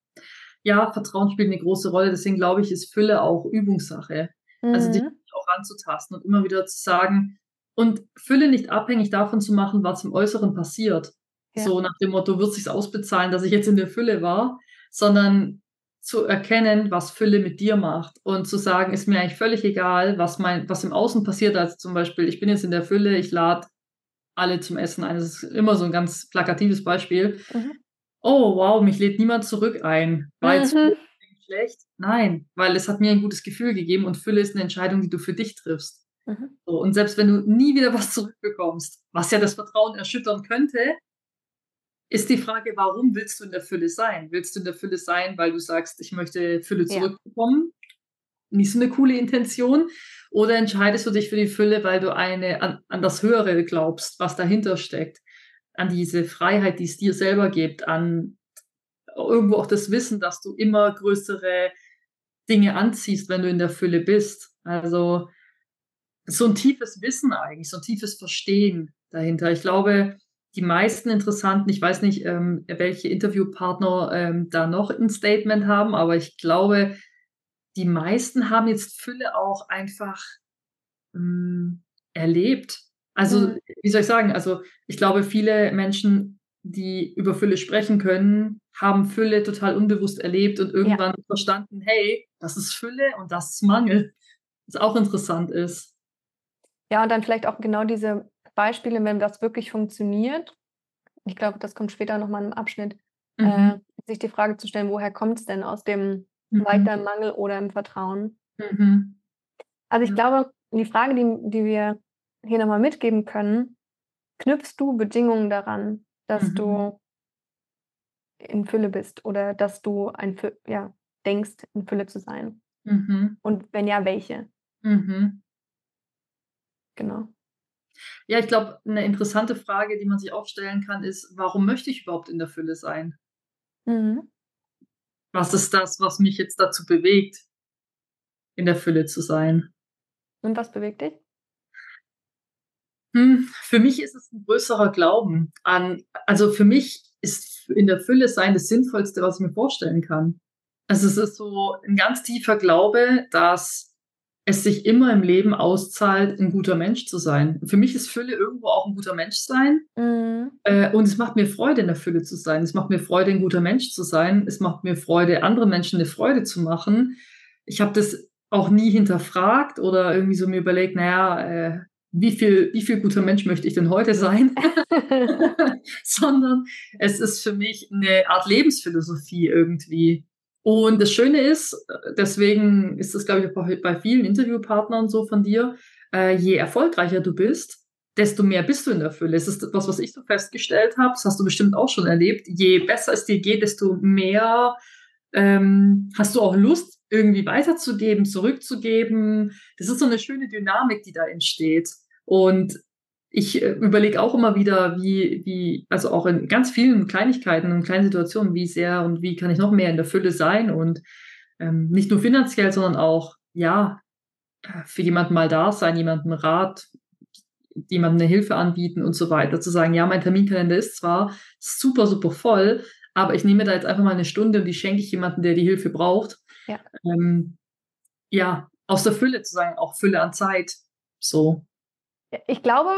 Ja, Vertrauen spielt eine große Rolle. Deswegen glaube ich, ist Fülle auch Übungssache. Also dich Mhm. Auch anzutasten und immer wieder zu sagen und Fülle nicht abhängig davon zu machen, was im Äußeren passiert. Ja. So nach dem Motto, wird sich's ausbezahlen, dass ich jetzt in der Fülle war, sondern zu erkennen, was Fülle mit dir macht und zu sagen, ist mir eigentlich völlig egal, was mein, was im Außen passiert, als zum Beispiel, ich bin jetzt in der Fülle, ich lade alle zum Essen ein. Das ist immer so ein ganz plakatives Beispiel. Mhm. Oh, wow, mich lädt niemand zurück ein. War jetzt Mhm. gut, schlecht? Nein, weil es hat mir ein gutes Gefühl gegeben und Fülle ist eine Entscheidung, die du für dich triffst. Mhm. So, und selbst wenn du nie wieder was zurückbekommst, was ja das Vertrauen erschüttern könnte, ist die Frage, warum willst du in der Fülle sein? Willst du in der Fülle sein, weil du sagst, ich möchte Fülle Ja. zurückbekommen? Nicht so eine coole Intention. Oder entscheidest du dich für die Fülle, weil du eine, an, an das Höhere glaubst, was dahinter steckt? An diese Freiheit, die es dir selber gibt, an irgendwo auch das Wissen, dass du immer größere Dinge anziehst, wenn du in der Fülle bist. Also so ein tiefes Wissen eigentlich, so ein tiefes Verstehen dahinter. Ich glaube, die meisten Interessanten, ich weiß nicht, ähm, welche Interviewpartner ähm, da noch ein Statement haben, aber ich glaube, die meisten haben jetzt Fülle auch einfach mh, erlebt. Also, Mhm. wie soll ich sagen? Also, ich glaube, viele Menschen, die über Fülle sprechen können, haben Fülle total unbewusst erlebt und irgendwann verstanden, hey, das ist Fülle und das ist Mangel. Was auch interessant ist. Ja, und dann vielleicht auch genau diese Beispiele, wenn das wirklich funktioniert. Ich glaube, das kommt später nochmal im Abschnitt, Mhm. äh, sich die Frage zu stellen, woher kommt es denn aus dem Mhm. weiter im Mangel oder im Vertrauen? Mhm. Also ich Ja. glaube, die Frage, die, die wir hier nochmal mitgeben können, knüpfst du Bedingungen daran, dass Mhm. du in Fülle bist oder dass du ein Fü ja, denkst, in Fülle zu sein? Mhm. Und wenn ja, welche? Mhm. Genau. Ja, ich glaube, eine interessante Frage, die man sich auch stellen kann, ist, warum möchte ich überhaupt in der Fülle sein? Mhm. Was ist das, was mich jetzt dazu bewegt, in der Fülle zu sein? Und was bewegt dich? Hm, für mich ist es ein größerer Glauben an, also für mich ist in der Fülle sein das Sinnvollste, was ich mir vorstellen kann. Also es ist so ein ganz tiefer Glaube, dass es sich immer im Leben auszahlt, ein guter Mensch zu sein. Für mich ist Fülle irgendwo auch ein guter Mensch sein. Mhm. Äh, und es macht mir Freude, in der Fülle zu sein. Es macht mir Freude, ein guter Mensch zu sein. Es macht mir Freude, anderen Menschen eine Freude zu machen. Ich habe das auch nie hinterfragt oder irgendwie so mir überlegt, naja, äh, wie viel, wie viel guter Mensch möchte ich denn heute sein? Sondern es ist für mich eine Art Lebensphilosophie irgendwie. Und das Schöne ist, deswegen ist das, glaube ich, auch bei vielen Interviewpartnern so von dir, äh, je erfolgreicher du bist, desto mehr bist du in der Fülle. Es ist etwas, was ich so festgestellt habe, das hast du bestimmt auch schon erlebt. Je besser es dir geht, desto mehr ähm, hast du auch Lust, irgendwie weiterzugeben, zurückzugeben. Das ist so eine schöne Dynamik, die da entsteht. Und ich äh, überlege auch immer wieder, wie, wie, also auch in ganz vielen Kleinigkeiten und kleinen Situationen, wie sehr und wie kann ich noch mehr in der Fülle sein und ähm, nicht nur finanziell, sondern auch, ja, für jemanden mal da sein, jemandem Rat, jemandem eine Hilfe anbieten und so weiter. Zu sagen, ja, mein Terminkalender ist zwar super, super voll, aber ich nehme da jetzt einfach mal eine Stunde und die schenke ich jemandem, der die Hilfe braucht. Ja. Ähm, ja, aus der Fülle zu sein, auch Fülle an Zeit. So. Ich glaube,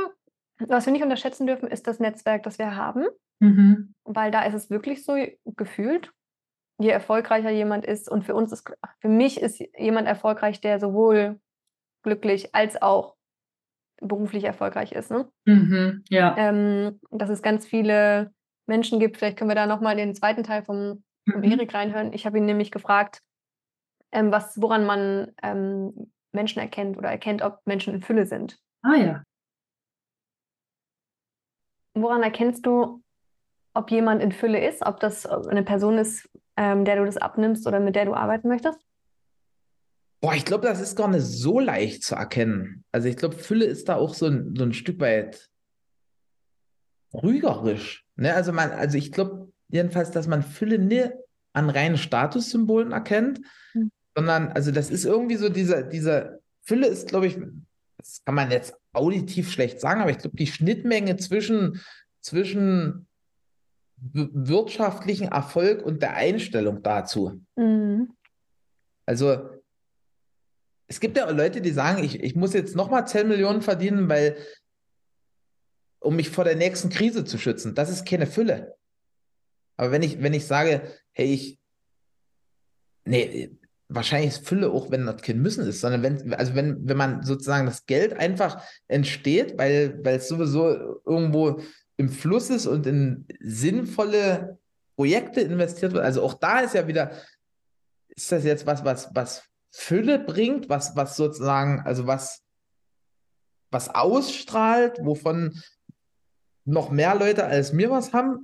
was wir nicht unterschätzen dürfen, ist das Netzwerk, das wir haben, Mhm. weil da ist es wirklich so gefühlt, je erfolgreicher jemand ist und für uns ist, für mich ist jemand erfolgreich, der sowohl glücklich als auch beruflich erfolgreich ist. Ne? Mhm. Ja. Ähm, dass es ganz viele Menschen gibt, vielleicht können wir da nochmal den zweiten Teil vom, vom Mhm. Erik reinhören. Ich habe ihn nämlich gefragt, ähm, was, woran man ähm, Menschen erkennt oder erkennt, ob Menschen in Fülle sind. Ah ja. Woran erkennst du, ob jemand in Fülle ist, ob das eine Person ist, ähm, der du das abnimmst oder mit der du arbeiten möchtest? Boah, ich glaube, das ist gar nicht so leicht zu erkennen. Also ich glaube, Fülle ist da auch so ein, so ein Stück weit trügerisch. Ne? Also man, also ich glaube jedenfalls, dass man Fülle nicht an reinen Statussymbolen erkennt, Hm. sondern also das ist irgendwie so diese, diese Fülle ist, glaube ich, das kann man jetzt auditiv schlecht sagen, aber ich glaube, die Schnittmenge zwischen, zwischen wirtschaftlichen Erfolg und der Einstellung dazu. Mhm. Also es gibt ja Leute, die sagen, ich, ich muss jetzt nochmal 10 Millionen verdienen, weil um mich vor der nächsten Krise zu schützen. Das ist keine Fülle. Aber wenn ich, wenn ich sage, hey, ich, nee, wahrscheinlich ist Fülle auch, wenn das kein Müssen ist, sondern wenn, also wenn, wenn man sozusagen das Geld einfach entsteht, weil, weil es sowieso irgendwo im Fluss ist und in sinnvolle Projekte investiert wird. Also auch da ist ja wieder, ist das jetzt was, was, was Fülle bringt, was, was sozusagen, also was, was ausstrahlt, wovon noch mehr Leute als mir was haben.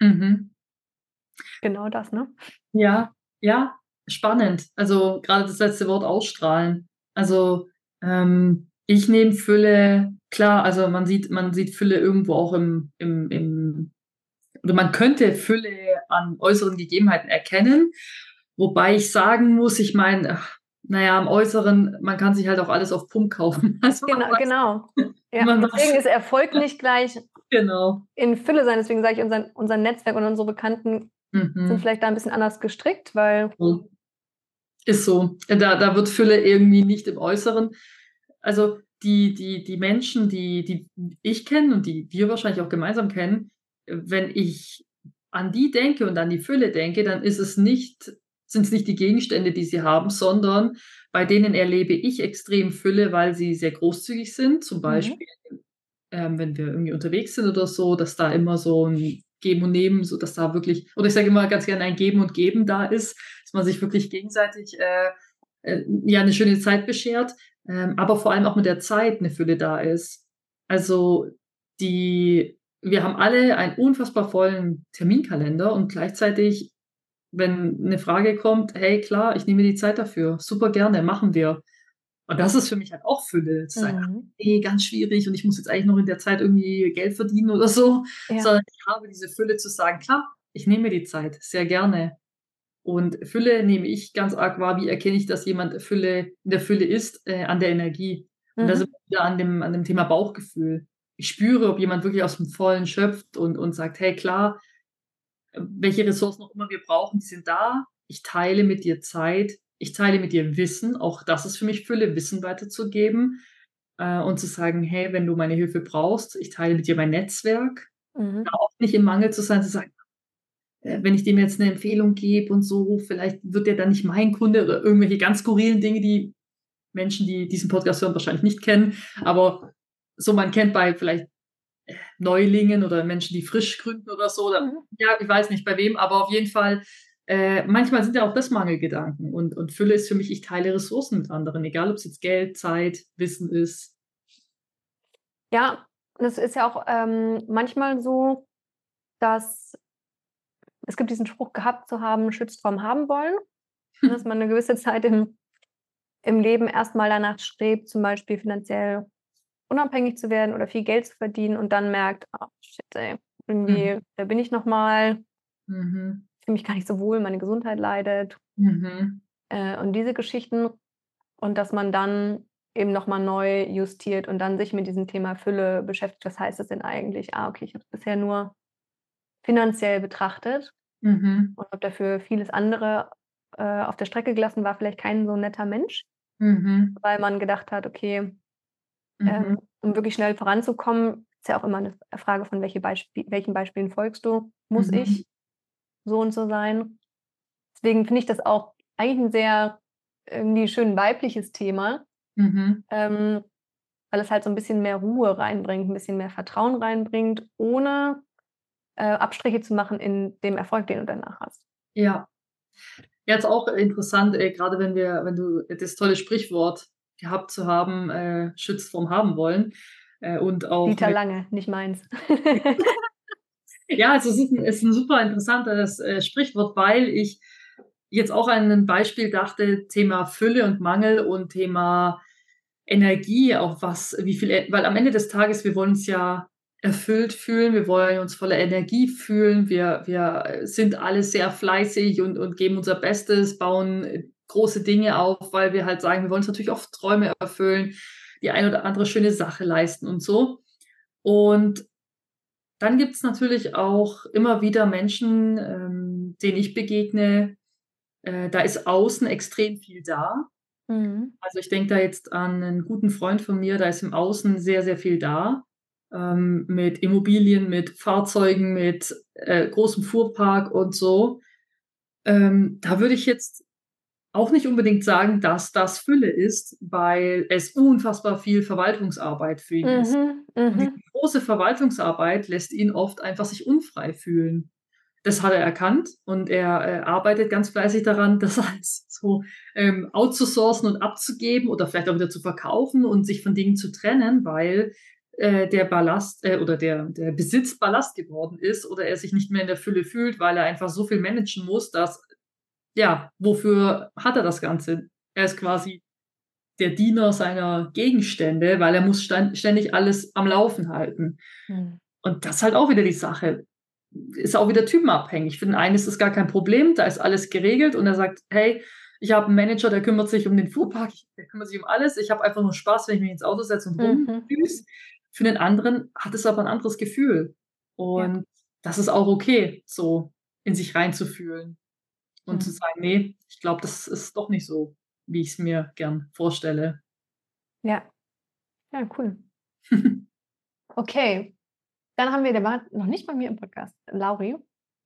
Mhm. Genau das, ne? Ja, ja, spannend. Also gerade das letzte Wort ausstrahlen. Also ähm, ich nehme Fülle, klar, also man sieht, man sieht Fülle irgendwo auch im, im, im, oder man könnte Fülle an äußeren Gegebenheiten erkennen, wobei ich sagen muss, ich meine, naja, am Äußeren, man kann sich halt auch alles auf Pump kaufen. Also genau, weiß, genau. Ja, deswegen ist Erfolg nicht gleich genau. in Fülle sein. Deswegen sage ich, unser, unser Netzwerk und unsere Bekannten mhm. sind vielleicht da ein bisschen anders gestrickt, weil. Ist so. Da, da wird Fülle irgendwie nicht im Äußeren. Also die, die, die Menschen, die, die ich kenne und die wir wahrscheinlich auch gemeinsam kennen, wenn ich an die denke und an die Fülle denke, dann ist es nicht sind es nicht die Gegenstände, die sie haben, sondern bei denen erlebe ich extrem Fülle, weil sie sehr großzügig sind. Zum mhm. Beispiel, mhm. ähm, wenn wir irgendwie unterwegs sind oder so, dass da immer so ein Geben und Nehmen, so dass da wirklich, oder ich sage immer ganz gerne ein Geben und Geben da ist, dass man sich wirklich gegenseitig äh, äh, ja eine schöne Zeit beschert, ähm, aber vor allem auch mit der Zeit eine Fülle da ist. Also die, wir haben alle einen unfassbar vollen Terminkalender und gleichzeitig wenn eine Frage kommt, hey, klar, ich nehme die Zeit dafür, super gerne, machen wir. Und das ist für mich halt auch Fülle. Zu sagen, mhm. hey, ganz schwierig und ich muss jetzt eigentlich noch in der Zeit irgendwie Geld verdienen oder so. Ja. Sondern ich habe diese Fülle zu sagen, klar, ich nehme die Zeit, sehr gerne. Und Fülle nehme ich ganz arg wahr, wie erkenne ich, dass jemand Fülle, in der Fülle ist, äh, an der Energie. Und mhm. da sind wir wieder an dem, an dem Thema Bauchgefühl. Ich spüre, ob jemand wirklich aus dem Vollen schöpft und, und sagt, hey, klar, welche Ressourcen auch immer wir brauchen, die sind da. Ich teile mit dir Zeit, ich teile mit dir Wissen. Auch das ist für mich Fülle, Wissen weiterzugeben äh, und zu sagen, hey, wenn du meine Hilfe brauchst, ich teile mit dir mein Netzwerk. Mhm. Auch nicht im Mangel zu sein, zu sagen, äh, wenn ich dem jetzt eine Empfehlung gebe und so, vielleicht wird der dann nicht mein Kunde oder irgendwelche ganz skurrilen Dinge, die Menschen, die diesen Podcast hören, wahrscheinlich nicht kennen. Aber so man kennt bei vielleicht Neulingen oder Menschen, die frisch gründen oder so. Oder, mhm. Ja, ich weiß nicht bei wem, aber auf jeden Fall, äh, manchmal sind ja auch das Mangelgedanken. Und, und Fülle ist für mich, ich teile Ressourcen mit anderen, egal ob es jetzt Geld, Zeit, Wissen ist. Ja, das ist ja auch ähm, manchmal so, dass es gibt diesen Spruch gehabt zu haben, schützt vom haben wollen. Dass man eine gewisse Zeit im, im Leben erstmal danach strebt, zum Beispiel finanziell unabhängig zu werden oder viel Geld zu verdienen und dann merkt, oh, shit, ey, irgendwie, mhm. da bin ich nochmal, mhm. Fühle mich gar nicht so wohl, meine Gesundheit leidet. Mhm. Äh, und diese Geschichten und dass man dann eben nochmal neu justiert und dann sich mit diesem Thema Fülle beschäftigt. Was heißt das denn eigentlich? Ah, okay, ich habe es bisher nur finanziell betrachtet mhm. und habe dafür vieles andere äh, auf der Strecke gelassen, war vielleicht kein so netter Mensch, mhm. weil man gedacht hat, okay, ähm, mhm. Ähm, um wirklich schnell voranzukommen, ist ja auch immer eine Frage von welche Beispiel, welchen Beispielen folgst du. Muss mhm. ich so und so sein? Deswegen finde ich das auch eigentlich ein sehr irgendwie schön weibliches Thema, mhm. ähm, weil es halt so ein bisschen mehr Ruhe reinbringt, ein bisschen mehr Vertrauen reinbringt, ohne äh, Abstriche zu machen in dem Erfolg, den du danach hast. Ja. Jetzt auch interessant, äh, gerade wenn wir, wenn du das tolle Sprichwort gehabt zu haben, äh, schützt vom haben wollen. Äh, und auch Dieter Lange, nicht meins. ja, also es ist ein, ist ein super interessantes äh, Sprichwort, weil ich jetzt auch an ein Beispiel dachte, Thema Fülle und Mangel und Thema Energie, auch was, wie viel, weil am Ende des Tages, wir wollen uns ja erfüllt fühlen, wir wollen uns voller Energie fühlen, wir, wir sind alle sehr fleißig und, und geben unser Bestes, bauen große Dinge auf, weil wir halt sagen, wir wollen uns natürlich auch Träume erfüllen, die eine oder andere schöne Sache leisten und so. Und dann gibt es natürlich auch immer wieder Menschen, ähm, denen ich begegne, äh, da ist außen extrem viel da. Mhm. Also ich denke da jetzt an einen guten Freund von mir, da ist im Außen sehr, sehr viel da. Ähm, mit Immobilien, mit Fahrzeugen, mit äh, großem Fuhrpark und so. Ähm, da würde ich jetzt auch nicht unbedingt sagen, dass das Fülle ist, weil es unfassbar viel Verwaltungsarbeit für ihn mhm, ist. Und die mhm. große Verwaltungsarbeit lässt ihn oft einfach sich unfrei fühlen. Das hat er erkannt und er äh, arbeitet ganz fleißig daran, das als so ähm, outzusourcen und abzugeben oder vielleicht auch wieder zu verkaufen und sich von Dingen zu trennen, weil äh, der Ballast äh, oder der, der Besitz Ballast geworden ist oder er sich nicht mehr in der Fülle fühlt, weil er einfach so viel managen muss, dass ja, wofür hat er das Ganze? Er ist quasi der Diener seiner Gegenstände, weil er muss ständig alles am Laufen halten. Hm. Und das ist halt auch wieder die Sache. Ist auch wieder typenabhängig. Für den einen ist das gar kein Problem, da ist alles geregelt und er sagt, hey, ich habe einen Manager, der kümmert sich um den Fuhrpark, der kümmert sich um alles. Ich habe einfach nur Spaß, wenn ich mich ins Auto setze und mhm. rumdüse. Für den anderen hat es aber ein anderes Gefühl. Und ja. das ist auch okay, so in sich reinzufühlen und mhm. zu sagen, nee, ich glaube, das ist doch nicht so, wie ich es mir gern vorstelle. Ja, ja, cool. okay, dann haben wir, der war noch nicht bei mir im Podcast, Lauri.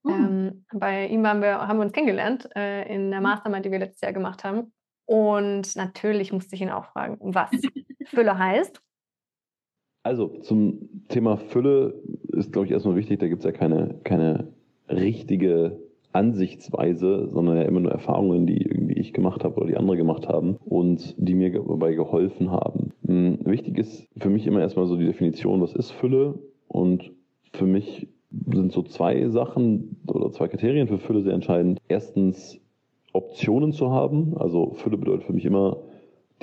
Mhm. Ähm, bei ihm waren wir, haben wir uns kennengelernt äh, in der mhm. Mastermind, die wir letztes Jahr gemacht haben. Und natürlich musste ich ihn auch fragen, was Fülle heißt. Also zum Thema Fülle ist, glaube ich, erstmal wichtig, da gibt es ja keine, keine richtige Ansichtsweise, sondern ja immer nur Erfahrungen, die irgendwie ich gemacht habe oder die andere gemacht haben und die mir dabei geholfen haben. Hm, wichtig ist für mich immer erstmal so die Definition, was ist Fülle und für mich sind so zwei Sachen oder zwei Kriterien für Fülle sehr entscheidend. Erstens Optionen zu haben. Also Fülle bedeutet für mich immer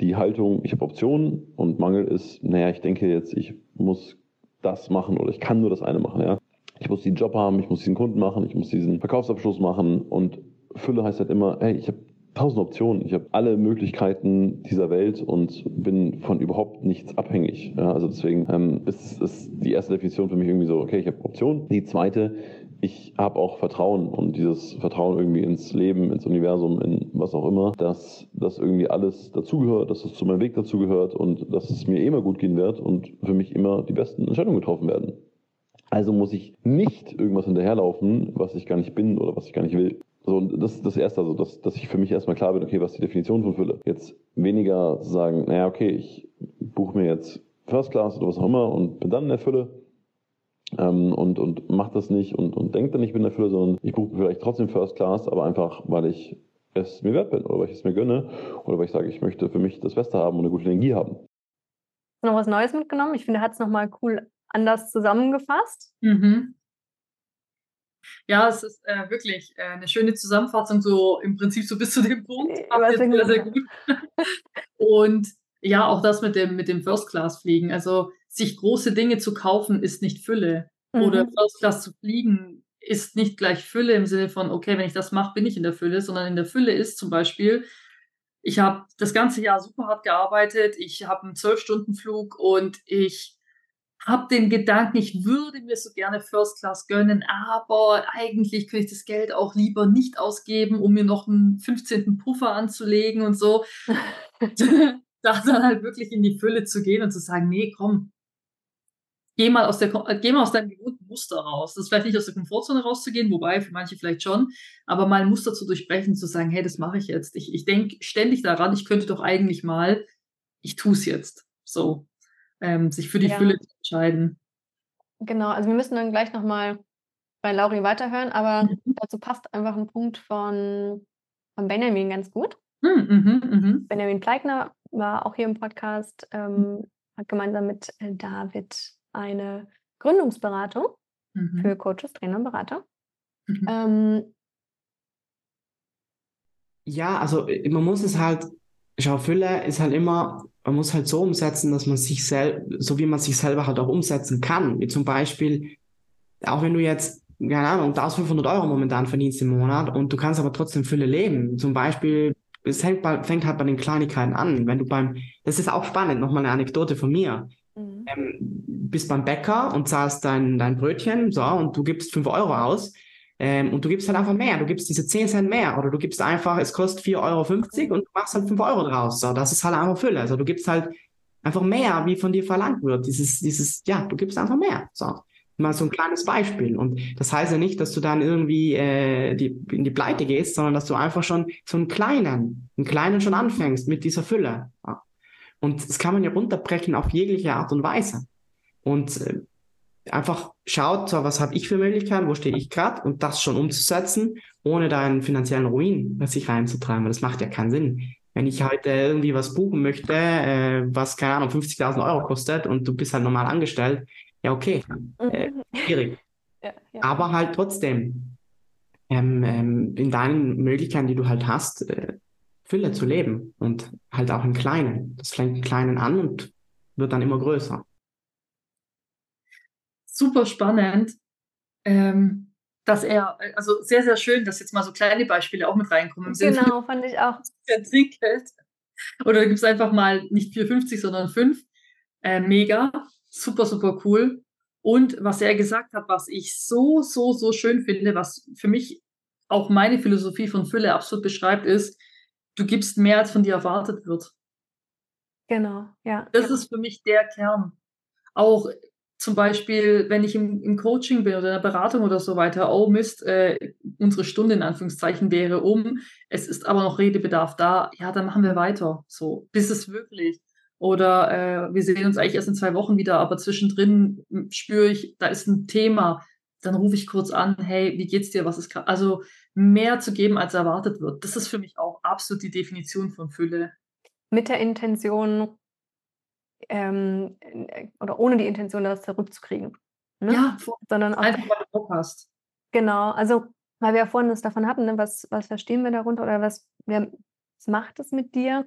die Haltung, ich habe Optionen und Mangel ist, naja, ich denke jetzt, ich muss das machen oder ich kann nur das eine machen. Ja ich muss diesen Job haben, ich muss diesen Kunden machen, ich muss diesen Verkaufsabschluss machen und Fülle heißt halt immer, hey, ich habe tausend Optionen, ich habe alle Möglichkeiten dieser Welt und bin von überhaupt nichts abhängig. Ja, also deswegen ähm, ist, ist die erste Definition für mich irgendwie so, okay, ich habe Optionen. Die zweite, ich habe auch Vertrauen und dieses Vertrauen irgendwie ins Leben, ins Universum, in was auch immer, dass das irgendwie alles dazugehört, dass es zu meinem Weg dazugehört und dass es mir immer gut gehen wird und für mich immer die besten Entscheidungen getroffen werden. Also muss ich nicht irgendwas hinterherlaufen, was ich gar nicht bin oder was ich gar nicht will. So, das ist das Erste, also dass, dass ich für mich erstmal klar bin, okay, was ist die Definition von Fülle? Jetzt weniger sagen, naja, okay, ich buche mir jetzt First Class oder was auch immer und bin dann in der Fülle ähm, und, und mach das nicht und, und denke dann, ich bin Fülle, sondern ich buche vielleicht trotzdem First Class, aber einfach, weil ich es mir wert bin oder weil ich es mir gönne oder weil ich sage, ich möchte für mich das Beste haben und eine gute Energie haben. Noch was Neues mitgenommen? Ich finde, hat es nochmal cool anders zusammengefasst. Mhm. Ja, es ist äh, wirklich äh, eine schöne Zusammenfassung, so im Prinzip so bis zu dem Punkt. Sehr, sehr gut. Und ja, auch das mit dem, mit dem First-Class-Fliegen. Also sich große Dinge zu kaufen, ist nicht Fülle. Mhm. Oder First-Class zu fliegen, ist nicht gleich Fülle im Sinne von, okay, wenn ich das mache, bin ich in der Fülle, sondern in der Fülle ist zum Beispiel, ich habe das ganze Jahr super hart gearbeitet, ich habe einen Zwölf-Stunden-Flug und ich habe den Gedanken, ich würde mir so gerne First Class gönnen, aber eigentlich könnte ich das Geld auch lieber nicht ausgeben, um mir noch einen 15. Puffer anzulegen und so. da dann halt wirklich in die Fülle zu gehen und zu sagen, nee, komm, geh mal aus, der, geh mal aus deinem gewohnten Muster raus. Das ist vielleicht nicht aus der Komfortzone rauszugehen, wobei für manche vielleicht schon, aber mal ein Muster zu durchbrechen, zu sagen, hey, das mache ich jetzt. Ich, ich denke ständig daran, ich könnte doch eigentlich mal, ich tue es jetzt. So ähm, sich für die ja. Fülle zu entscheiden. Genau, also wir müssen dann gleich nochmal bei Lauri weiterhören, aber mhm. dazu passt einfach ein Punkt von, von Benjamin ganz gut. Mhm, mhm, mhm. Benjamin Pleigner war auch hier im Podcast, ähm, hat gemeinsam mit äh, David eine Gründungsberatung mhm. für Coaches, Trainer und Berater. Mhm. Ähm, ja, also äh, man muss es halt schau, Fülle ist halt immer, man muss halt so umsetzen, dass man sich selbst, so wie man sich selber halt auch umsetzen kann. Wie zum Beispiel, auch wenn du jetzt, keine Ahnung, 1500 Euro momentan verdienst im Monat und du kannst aber trotzdem Fülle leben. Zum Beispiel, es fängt, bei, fängt halt bei den Kleinigkeiten an. Wenn du beim, das ist auch spannend, nochmal eine Anekdote von mir. Mhm. Ähm, bist beim Bäcker und zahlst dein, dein Brötchen, so, und du gibst 5 Euro aus ähm, und du gibst halt einfach mehr. Du gibst diese 10 Cent mehr oder du gibst einfach, es kostet 4,50 Euro und du machst halt 5 Euro draus. So, das ist halt einfach Fülle. Also du gibst halt einfach mehr, wie von dir verlangt wird. Dieses, dieses, ja, du gibst einfach mehr. So. Mal so ein kleines Beispiel. Und das heißt ja nicht, dass du dann irgendwie äh, die, in die Pleite gehst, sondern dass du einfach schon so einen kleinen, einen kleinen schon anfängst mit dieser Fülle. Ja. Und das kann man ja runterbrechen auf jegliche Art und Weise. Und äh, einfach schaut, so, was habe ich für Möglichkeiten, wo stehe ich gerade und das schon umzusetzen, ohne da einen finanziellen Ruin sich reinzutreiben. Das macht ja keinen Sinn. Wenn ich heute irgendwie was buchen möchte, äh, was, keine Ahnung, 50.000 Euro kostet und du bist halt normal angestellt, ja, okay, äh, mhm. schwierig. Ja, ja. Aber halt trotzdem ähm, ähm, in deinen Möglichkeiten, die du halt hast, äh, Fülle zu leben und halt auch im Kleinen. Das fängt im Kleinen an und wird dann immer größer super spannend, ähm, dass er, also sehr, sehr schön, dass jetzt mal so kleine Beispiele auch mit reinkommen. Genau, fand ich auch. Entwickelt. Oder gibt es einfach mal nicht 4,50, sondern 5. Äh, mega, super, super cool. Und was er gesagt hat, was ich so, so, so schön finde, was für mich auch meine Philosophie von Fülle absolut beschreibt, ist, du gibst mehr, als von dir erwartet wird. Genau, ja. Das ist für mich der Kern. Auch zum Beispiel, wenn ich im, im, Coaching bin oder in der Beratung oder so weiter, oh Mist, äh, unsere Stunde in Anführungszeichen wäre um, es ist aber noch Redebedarf da, ja, dann machen wir weiter, so, bis es wirklich. Oder äh, wir sehen uns eigentlich erst in zwei Wochen wieder, aber zwischendrin spüre ich, da ist ein Thema, dann rufe ich kurz an, hey, wie geht's dir, was ist gerade, also mehr zu geben, als erwartet wird. Das ist für mich auch absolut die Definition von Fülle. Mit der Intention, ähm, äh, oder ohne die Intention, das zurückzukriegen. Ne? Ja, sondern auch, einfach weil du hast. Genau, also weil wir ja vorhin das davon hatten, ne? was, was verstehen wir darunter oder was, wer, was macht es mit dir?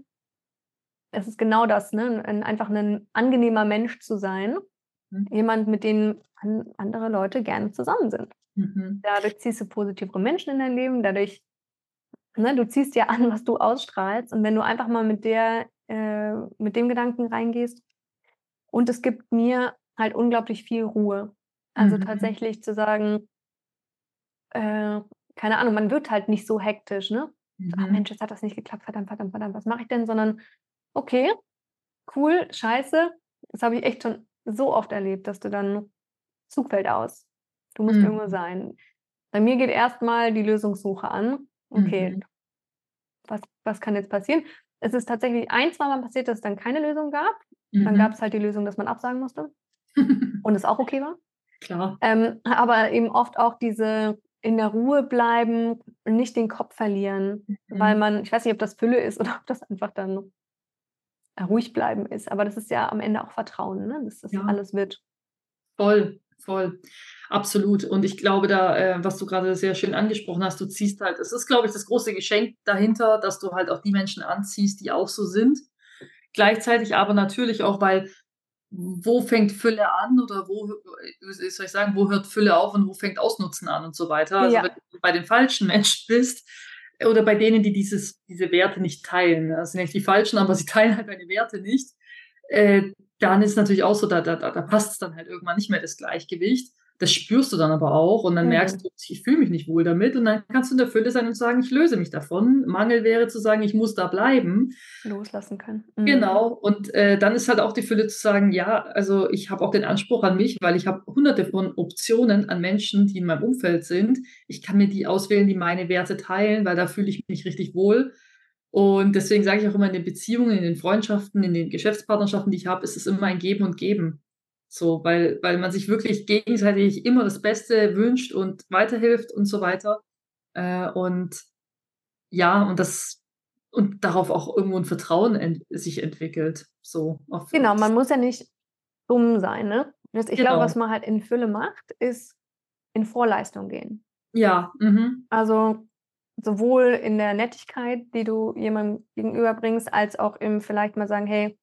Es ist genau das, ne? Ein, einfach ein angenehmer Mensch zu sein. Mhm. Jemand, mit dem an, andere Leute gerne zusammen sind. Mhm. Dadurch ziehst du positivere Menschen in dein Leben, dadurch, ne, du ziehst ja an, was du ausstrahlst. Und wenn du einfach mal mit der äh, mit dem Gedanken reingehst. Und es gibt mir halt unglaublich viel Ruhe. Also mhm. tatsächlich zu sagen, äh, keine Ahnung, man wird halt nicht so hektisch, ne? Mhm. Ah, Mensch, jetzt hat das nicht geklappt, verdammt, verdammt, verdammt, was mache ich denn? Sondern, okay, cool, scheiße. Das habe ich echt schon so oft erlebt, dass du dann Zug fällt aus. Du musst mhm. irgendwo sein. Bei mir geht erstmal die Lösungssuche an. Okay, mhm. was, was kann jetzt passieren? es ist tatsächlich ein, zwei Mal passiert, dass es dann keine Lösung gab. Mhm. Dann gab es halt die Lösung, dass man absagen musste. und es auch okay war. Klar. Ähm, aber eben oft auch diese in der Ruhe bleiben nicht den Kopf verlieren, mhm. weil man, ich weiß nicht, ob das Fülle ist oder ob das einfach dann ruhig bleiben ist. Aber das ist ja am Ende auch Vertrauen, ne? dass das ja. alles wird. Voll, voll. Absolut. Und ich glaube, da, äh, was du gerade sehr schön angesprochen hast, du ziehst halt, es ist, glaube ich, das große Geschenk dahinter, dass du halt auch die Menschen anziehst, die auch so sind. Gleichzeitig aber natürlich auch, weil wo fängt Fülle an oder wo, wie soll ich sagen, wo hört Fülle auf und wo fängt Ausnutzen an und so weiter. Also ja. wenn du bei den falschen Menschen bist oder bei denen, die dieses, diese Werte nicht teilen, das sind nicht die falschen, aber sie teilen halt deine Werte nicht, äh, dann ist es natürlich auch so, da, da, da passt es dann halt irgendwann nicht mehr das Gleichgewicht. Das spürst du dann aber auch und dann mhm. merkst du, ich fühle mich nicht wohl damit und dann kannst du in der Fülle sein und sagen, ich löse mich davon. Mangel wäre zu sagen, ich muss da bleiben. Loslassen können. Mhm. Genau und äh, dann ist halt auch die Fülle zu sagen, ja, also ich habe auch den Anspruch an mich, weil ich habe hunderte von Optionen an Menschen, die in meinem Umfeld sind. Ich kann mir die auswählen, die meine Werte teilen, weil da fühle ich mich richtig wohl. Und deswegen sage ich auch immer in den Beziehungen, in den Freundschaften, in den Geschäftspartnerschaften, die ich habe, ist es immer ein Geben und Geben. So, weil, weil man sich wirklich gegenseitig immer das Beste wünscht und weiterhilft und so weiter. Äh, und ja, und das und darauf auch irgendwo ein Vertrauen ent sich entwickelt. So genau, man muss ja nicht dumm sein, ne? Ich genau. glaube, was man halt in Fülle macht, ist in Vorleistung gehen. Ja. Mhm. Also sowohl in der Nettigkeit, die du jemandem gegenüberbringst, als auch im vielleicht mal sagen, hey,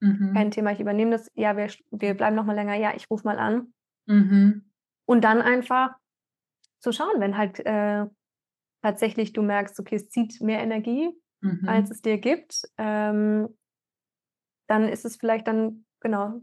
Mhm. kein Thema, ich übernehme das, ja, wir, wir bleiben noch mal länger, ja, ich rufe mal an. Mhm. Und dann einfach zu schauen, wenn halt äh, tatsächlich du merkst, okay, es zieht mehr Energie, Mhm. als es dir gibt, ähm, dann ist es vielleicht dann, genau,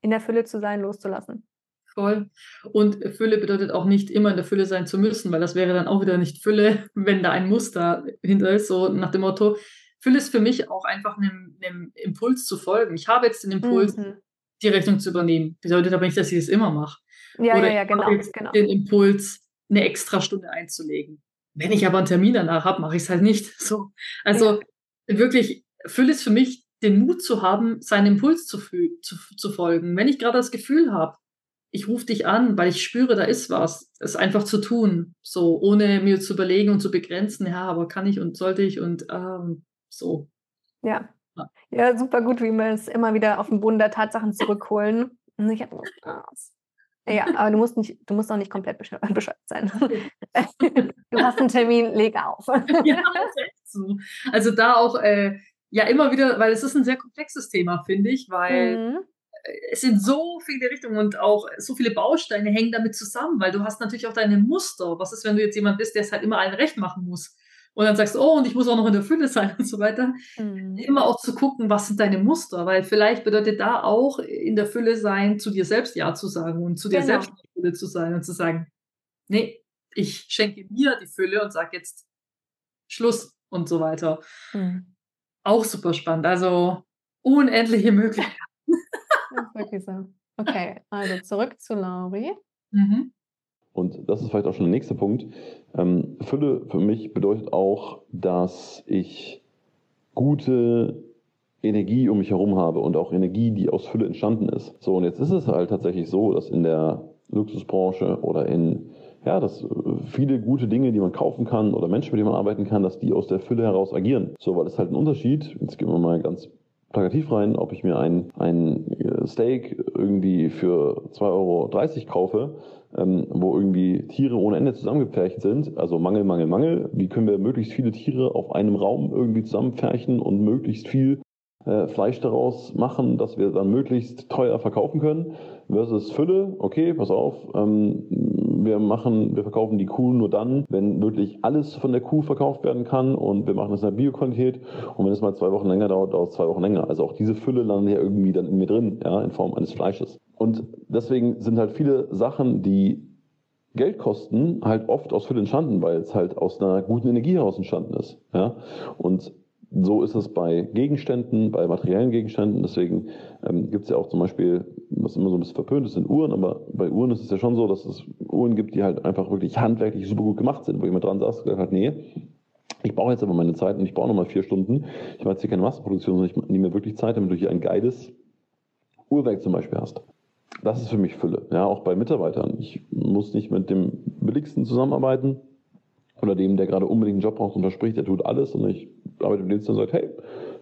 in der Fülle zu sein, loszulassen. Voll. Und Fülle bedeutet auch nicht immer in der Fülle sein zu müssen, weil das wäre dann auch wieder nicht Fülle, wenn da ein Muster hinter ist, so nach dem Motto, Fülle ist für mich auch einfach einem, einem Impuls zu folgen. Ich habe jetzt den Impuls, Mhm. die Rechnung zu übernehmen. Bedeutet aber nicht, dass ich es immer mache. Ja, Oder ja, ja, ich genau, jetzt genau. den Impuls, eine extra Stunde einzulegen. Wenn ich aber einen Termin danach habe, mache ich es halt nicht. So. Also wirklich, Fülle ist für mich, den Mut zu haben, seinen Impuls zu, zu, zu folgen. Wenn ich gerade das Gefühl habe, ich rufe dich an, weil ich spüre, da ist was, es einfach zu tun, so ohne mir zu überlegen und zu begrenzen, ja, aber kann ich und sollte ich und ähm, so. Ja. Ja. Super gut, wie wir es immer wieder auf den Boden der Tatsachen zurückholen. Ich hab, ja, aber du musst nicht, du musst auch nicht komplett bescheuert sein. Du hast einen Termin, leg auf. ja, so. Also da auch, äh, ja, immer wieder, weil es ist ein sehr komplexes Thema, finde ich, weil Mhm. Es sind so viele Richtungen und auch so viele Bausteine hängen damit zusammen, weil du hast natürlich auch deine Muster. Was ist, wenn du jetzt jemand bist, der es halt immer allen recht machen muss? Und dann sagst du, oh, und ich muss auch noch in der Fülle sein und so weiter. Mhm. Immer auch zu gucken, was sind deine Muster, weil vielleicht bedeutet da auch in der Fülle sein, zu dir selbst Ja zu sagen und zu dir Genau. selbst in der Fülle zu sein und zu sagen, nee, ich schenke mir die Fülle und sage jetzt Schluss und so weiter. Mhm. Auch super spannend. Also unendliche Möglichkeiten. Das ist wirklich so. Okay, also zurück zu Lauri. Mhm. Und das ist vielleicht auch schon der nächste Punkt. Ähm, Fülle für mich bedeutet auch, dass ich gute Energie um mich herum habe und auch Energie, die aus Fülle entstanden ist. So, und jetzt ist es halt tatsächlich so, dass in der Luxusbranche oder in, ja, dass äh, viele gute Dinge, die man kaufen kann oder Menschen, mit denen man arbeiten kann, dass die aus der Fülle heraus agieren. So, weil es halt ein Unterschied, jetzt gehen wir mal ganz plakativ rein, ob ich mir ein, ein äh, Steak irgendwie für 2,30 Euro kaufe, ähm, wo irgendwie Tiere ohne Ende zusammengepfercht sind, also Mangel, Mangel, Mangel. Wie können wir möglichst viele Tiere auf einem Raum irgendwie zusammenpferchen und möglichst viel äh, Fleisch daraus machen, dass wir dann möglichst teuer verkaufen können? Versus Fülle, okay, pass auf, ähm, wir machen, wir verkaufen die Kuh nur dann, wenn wirklich alles von der Kuh verkauft werden kann und wir machen es in der Bioqualität und wenn es mal zwei Wochen länger dauert, dauert es zwei Wochen länger. Also auch diese Fülle landet ja irgendwie dann in mir drin, ja, in Form eines Fleisches. Und deswegen sind halt viele Sachen, die Geld kosten, halt oft aus Fülle entstanden, weil es halt aus einer guten Energie heraus entstanden ist. Ja? Und so ist es bei Gegenständen, bei materiellen Gegenständen. Deswegen ähm, gibt es ja auch zum Beispiel, was immer so ein bisschen verpönt ist, sind Uhren, aber bei Uhren ist es ja schon so, dass es Uhren gibt, die halt einfach wirklich handwerklich super gut gemacht sind, wo jemand dran saß und gesagt hat, nee, ich brauche jetzt aber meine Zeit und ich brauche nochmal vier Stunden. Ich mache jetzt hier keine Massenproduktion, sondern ich nehme mir wirklich Zeit, damit du hier ein geiles Uhrwerk zum Beispiel hast. Das ist für mich Fülle, ja, auch bei Mitarbeitern. Ich muss nicht mit dem Billigsten zusammenarbeiten oder dem, der gerade unbedingt einen Job braucht und verspricht, der tut alles und ich arbeite mit dem und sage, hey,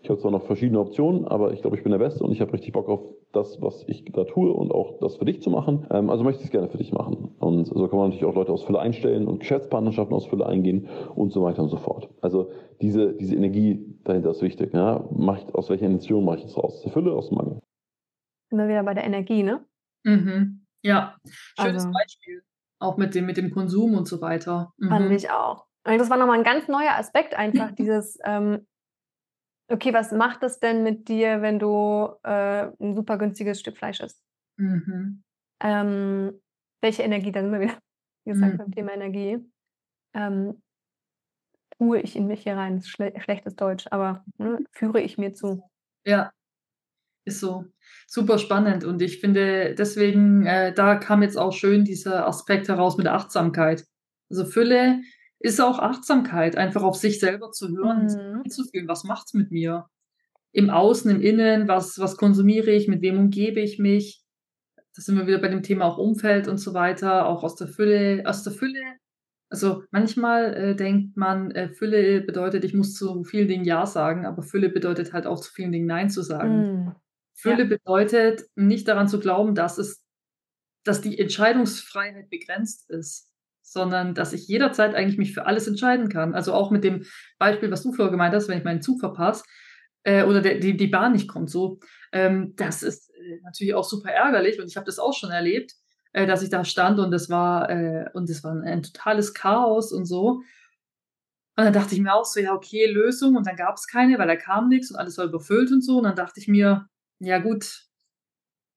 ich habe zwar noch verschiedene Optionen, aber ich glaube, ich bin der Beste und ich habe richtig Bock auf das, was ich da tue und auch das für dich zu machen. Ähm, also möchte ich es gerne für dich machen. Und so kann man natürlich auch Leute aus Fülle einstellen und Geschäftspartnerschaften aus Fülle eingehen und so weiter und so fort. Also diese, diese Energie dahinter ist wichtig. Ja? Mach ich, aus welcher Intention mache ich das raus? Aus der Fülle, aus dem Mangel? Immer wieder bei der Energie, ne? Mhm. Ja, schönes Also- Beispiel. Auch mit dem, mit dem Konsum und so weiter. Fand Mhm. ich auch. Also das war nochmal ein ganz neuer Aspekt, einfach dieses, ähm, okay, was macht es denn mit dir, wenn du äh, ein super günstiges Stück Fleisch isst? Mhm. Ähm, welche Energie, dann immer wieder, wie gesagt, Mhm. beim Thema Energie, ähm, tue ich in mich hier rein, das ist schle schlechtes Deutsch, aber ne, führe ich mir zu. Ja, ist so. Super spannend. Und ich finde, deswegen, äh, da kam jetzt auch schön dieser Aspekt heraus mit der Achtsamkeit. Also Fülle ist auch Achtsamkeit, einfach auf sich selber zu hören, Mhm. zu fühlen, was macht's mit mir? Im Außen, im Innen, was, was konsumiere ich, mit wem umgebe ich mich? Da sind wir wieder bei dem Thema auch Umfeld und so weiter, auch aus der Fülle, aus der Fülle. Also manchmal äh, denkt man, äh, Fülle bedeutet, ich muss zu vielen Dingen Ja sagen, aber Fülle bedeutet halt auch zu vielen Dingen Nein zu sagen. Mhm. Fülle bedeutet, nicht daran zu glauben, dass es, dass die Entscheidungsfreiheit begrenzt ist. sondern dass ich jederzeit eigentlich mich für alles entscheiden kann. Also auch mit dem Beispiel, was du vorher gemeint hast, wenn ich meinen Zug verpasse äh, oder der, die, die Bahn nicht kommt, so, ähm, das ist äh, natürlich auch super ärgerlich und ich habe das auch schon erlebt, äh, dass ich da stand und das war äh, und das war ein, ein totales Chaos und so. Und dann dachte ich mir auch so, ja, okay, Lösung. Und dann gab es keine, weil da kam nichts und alles war überfüllt und so. Und dann dachte ich mir, ja gut,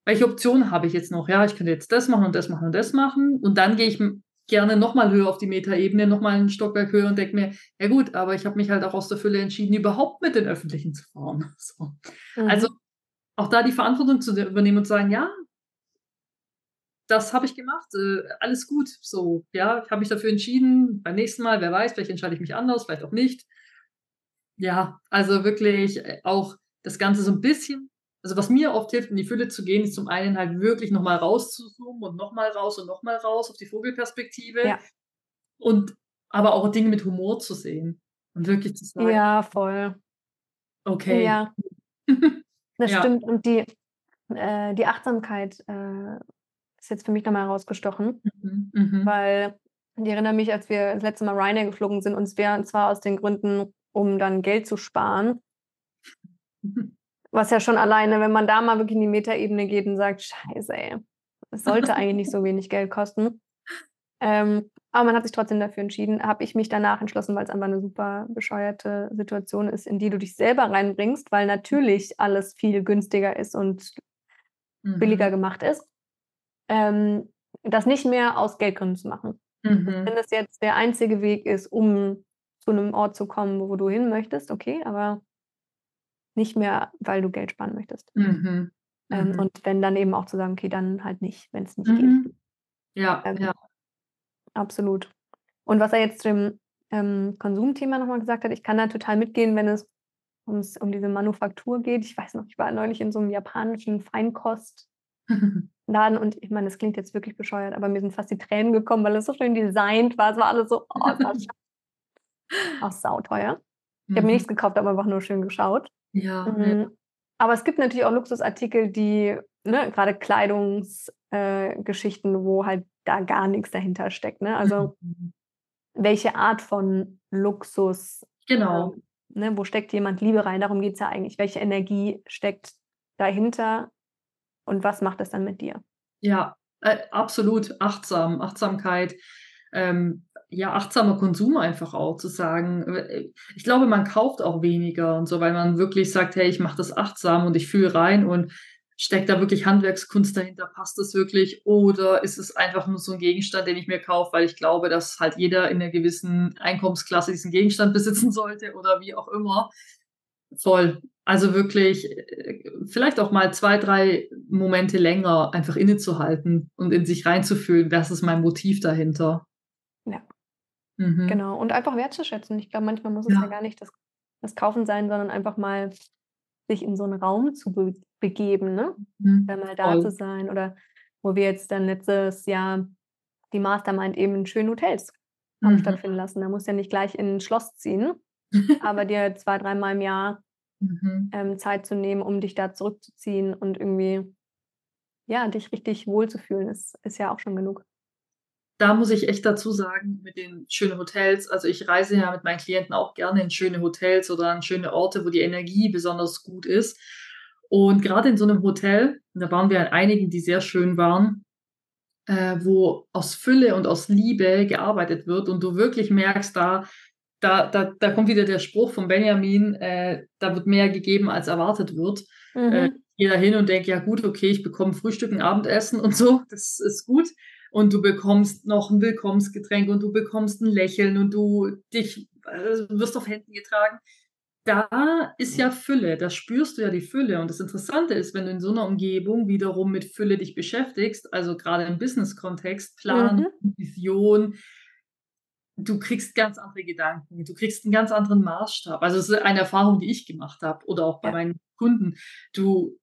welche Optionen habe ich jetzt noch? Ja, ich könnte jetzt das machen und das machen und das machen. Und dann gehe ich gerne nochmal höher auf die Metaebene, nochmal einen Stockwerk höher und denke mir, ja gut, aber ich habe mich halt auch aus der Fülle entschieden, überhaupt mit den Öffentlichen zu fahren. So. Mhm. Also auch da die Verantwortung zu übernehmen und zu sagen, ja, das habe ich gemacht, äh, alles gut. So, ja, ich habe mich dafür entschieden. Beim nächsten Mal, wer weiß, vielleicht entscheide ich mich anders, vielleicht auch nicht. Ja, also wirklich äh, auch das Ganze so ein bisschen also was mir oft hilft, in die Fülle zu gehen, ist zum einen halt wirklich nochmal rauszuzoomen und nochmal raus und nochmal raus auf die Vogelperspektive. Ja. Und aber auch Dinge mit Humor zu sehen und wirklich zu sagen. Ja, voll. Okay. Ja. Das ja. stimmt. Und die, äh, die Achtsamkeit äh, ist jetzt für mich nochmal herausgestochen, mhm. Mhm. weil ich erinnere mich, als wir das letzte Mal Ryanair geflogen sind, und zwar aus den Gründen, um dann Geld zu sparen. Was ja schon alleine, wenn man da mal wirklich in die Metaebene geht und sagt, scheiße, ey, es sollte eigentlich nicht so wenig Geld kosten. Ähm, aber man hat sich trotzdem dafür entschieden, habe ich mich danach entschlossen, weil es einfach eine super bescheuerte Situation ist, in die du dich selber reinbringst, weil natürlich alles viel günstiger ist und mhm. billiger gemacht ist. Ähm, das nicht mehr aus Geldgründen zu machen. Mhm. Wenn das jetzt der einzige Weg ist, um zu einem Ort zu kommen, wo du hin möchtest, okay, aber nicht mehr, weil du Geld sparen möchtest. Mhm. Ähm, mhm. Und wenn dann eben auch zu sagen, okay, dann halt nicht, wenn es nicht mhm. geht. Ja, ähm, ja. Absolut. Und was er jetzt zu dem ähm, Konsumthema nochmal gesagt hat, ich kann da total mitgehen, wenn es ums, um diese Manufaktur geht. Ich weiß noch, ich war neulich in so einem japanischen Feinkostladen und ich meine, das klingt jetzt wirklich bescheuert, aber mir sind fast die Tränen gekommen, weil es so schön designt war. Es war alles so, oh, das war auch sauteuer. Ich habe mir nichts gekauft, aber einfach nur schön geschaut. Ja, mhm. Aber es gibt natürlich auch Luxusartikel, die, ne, gerade Kleidungsgeschichten, äh, wo halt da gar nichts dahinter steckt. Ne? Also mhm. welche Art von Luxus, genau. Äh, ne, wo steckt jemand Liebe rein? Darum geht es ja eigentlich. Welche Energie steckt dahinter und was macht es dann mit dir? Ja, äh, absolut achtsam, Achtsamkeit. Ähm, ja, achtsamer Konsum einfach auch zu sagen. Ich glaube, man kauft auch weniger und so, weil man wirklich sagt, hey, ich mache das achtsam und ich fühle rein und steckt da wirklich Handwerkskunst dahinter? Passt das wirklich? Oder ist es einfach nur so ein Gegenstand, den ich mir kaufe, weil ich glaube, dass halt jeder in einer gewissen Einkommensklasse diesen Gegenstand besitzen sollte oder wie auch immer? Voll. Also wirklich, äh, vielleicht auch mal zwei, drei Momente länger einfach innezuhalten und in sich reinzufühlen, was ist mein Motiv dahinter? Mhm. Genau. Und einfach wertzuschätzen. Ich glaube, manchmal muss es ja, ja gar nicht das, das, Kaufen sein, sondern einfach mal sich in so einen Raum zu be begeben, ne? Mhm. Dann mal da Voll. zu sein. Oder wo wir jetzt dann letztes Jahr die Mastermind eben in schönen Hotels haben mhm. stattfinden lassen. Da musst du ja nicht gleich in ein Schloss ziehen, aber dir zwei, dreimal im Jahr mhm. ähm, Zeit zu nehmen, um dich da zurückzuziehen und irgendwie ja, dich richtig wohlzufühlen, ist, ist ja auch schon genug da muss ich echt dazu sagen, mit den schönen Hotels, also ich reise ja mit meinen Klienten auch gerne in schöne Hotels oder an schöne Orte, wo die Energie besonders gut ist. Und gerade in so einem Hotel, da waren wir an einigen, die sehr schön waren, äh, wo aus Fülle und aus Liebe gearbeitet wird und du wirklich merkst, da, da, da, da kommt wieder der Spruch von Benjamin, äh, da wird mehr gegeben, als erwartet wird. Mhm. Äh, gehe da hin und denke, ja gut, okay, ich bekomme Frühstück und Abendessen und so, das ist gut und du bekommst noch ein Willkommensgetränk und du bekommst ein Lächeln und du dich äh, wirst auf Händen getragen. Da ist ja Fülle, da spürst du ja die Fülle. Und das Interessante ist, wenn du in so einer Umgebung wiederum mit Fülle dich beschäftigst, also gerade im Business-Kontext, Plan, mhm. Vision, du kriegst ganz andere Gedanken, du kriegst einen ganz anderen Maßstab. Also es ist eine Erfahrung, die ich gemacht habe oder auch bei ja. meinen Kunden. Du,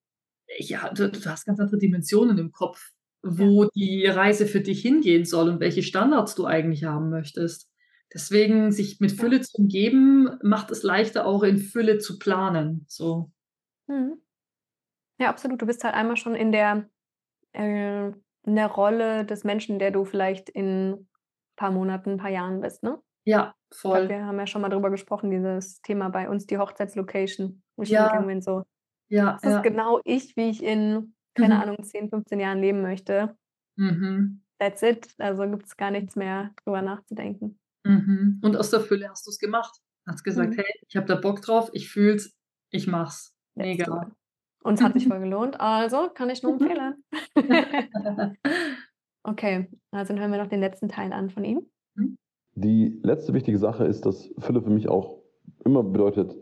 ja, du, du, hast ganz andere Dimensionen im Kopf wo ja. die Reise für dich hingehen soll und welche Standards du eigentlich haben möchtest. Deswegen sich mit Fülle zu umgeben, macht es leichter auch in Fülle zu planen. So. Mhm. Ja, absolut. Du bist halt einmal schon in der, äh, in der Rolle des Menschen, der du vielleicht in paar Monaten, ein paar Jahren bist, ne? Ja, voll. glaube, wir haben ja schon mal drüber gesprochen, dieses Thema bei uns, die Hochzeitslocation, wo ich Ja. hingegangen bin, so, Ja, das ist ja. genau ich, wie ich in, keine Mhm. Ahnung, 10, 15 Jahren leben möchte. Mhm. That's it. Also gibt es gar nichts mehr drüber nachzudenken. Mhm. Und aus der Fülle hast du es gemacht. Hast gesagt, Mhm. hey, ich habe da Bock drauf, ich fühl's, ich mach's. Mega. it. Und es hat sich voll gelohnt, also kann ich nur empfehlen. okay, also dann hören wir noch den letzten Teil an von ihm. Die letzte wichtige Sache ist, dass Fülle für mich auch immer bedeutet,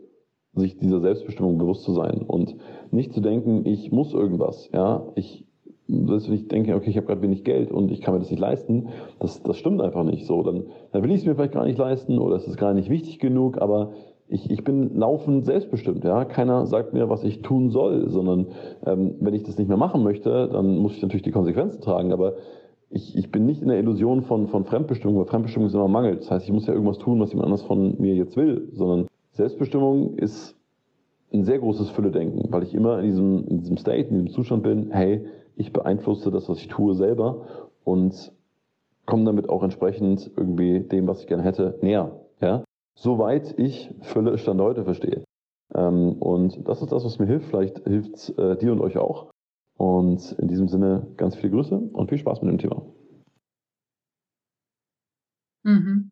sich dieser Selbstbestimmung bewusst zu sein und nicht zu denken, ich muss irgendwas. Ja, ich, selbst wenn ich denke, okay, ich habe gerade wenig Geld und ich kann mir das nicht leisten, das, das stimmt einfach nicht so. Dann, dann will ich es mir vielleicht gar nicht leisten oder es ist gar nicht wichtig genug, aber ich, ich bin laufend selbstbestimmt. Ja, keiner sagt mir, was ich tun soll, sondern ähm, wenn ich das nicht mehr machen möchte, dann muss ich natürlich die Konsequenzen tragen. Aber ich, ich bin nicht in der Illusion von, von Fremdbestimmung, weil Fremdbestimmung ist immer Mangel. Das heißt, ich muss ja irgendwas tun, was jemand anders von mir jetzt will, sondern Selbstbestimmung ist ein sehr großes Fülle-Denken, weil ich immer in diesem, in diesem State, in diesem Zustand bin, hey, ich beeinflusse das, was ich tue, selber und komme damit auch entsprechend irgendwie dem, was ich gerne hätte, näher. Ja? Soweit ich Fülle Stand heute verstehe. Ähm, und das ist das, was mir hilft. Vielleicht hilft es äh, dir und euch auch. Und in diesem Sinne ganz viele Grüße und viel Spaß mit dem Thema. Mhm.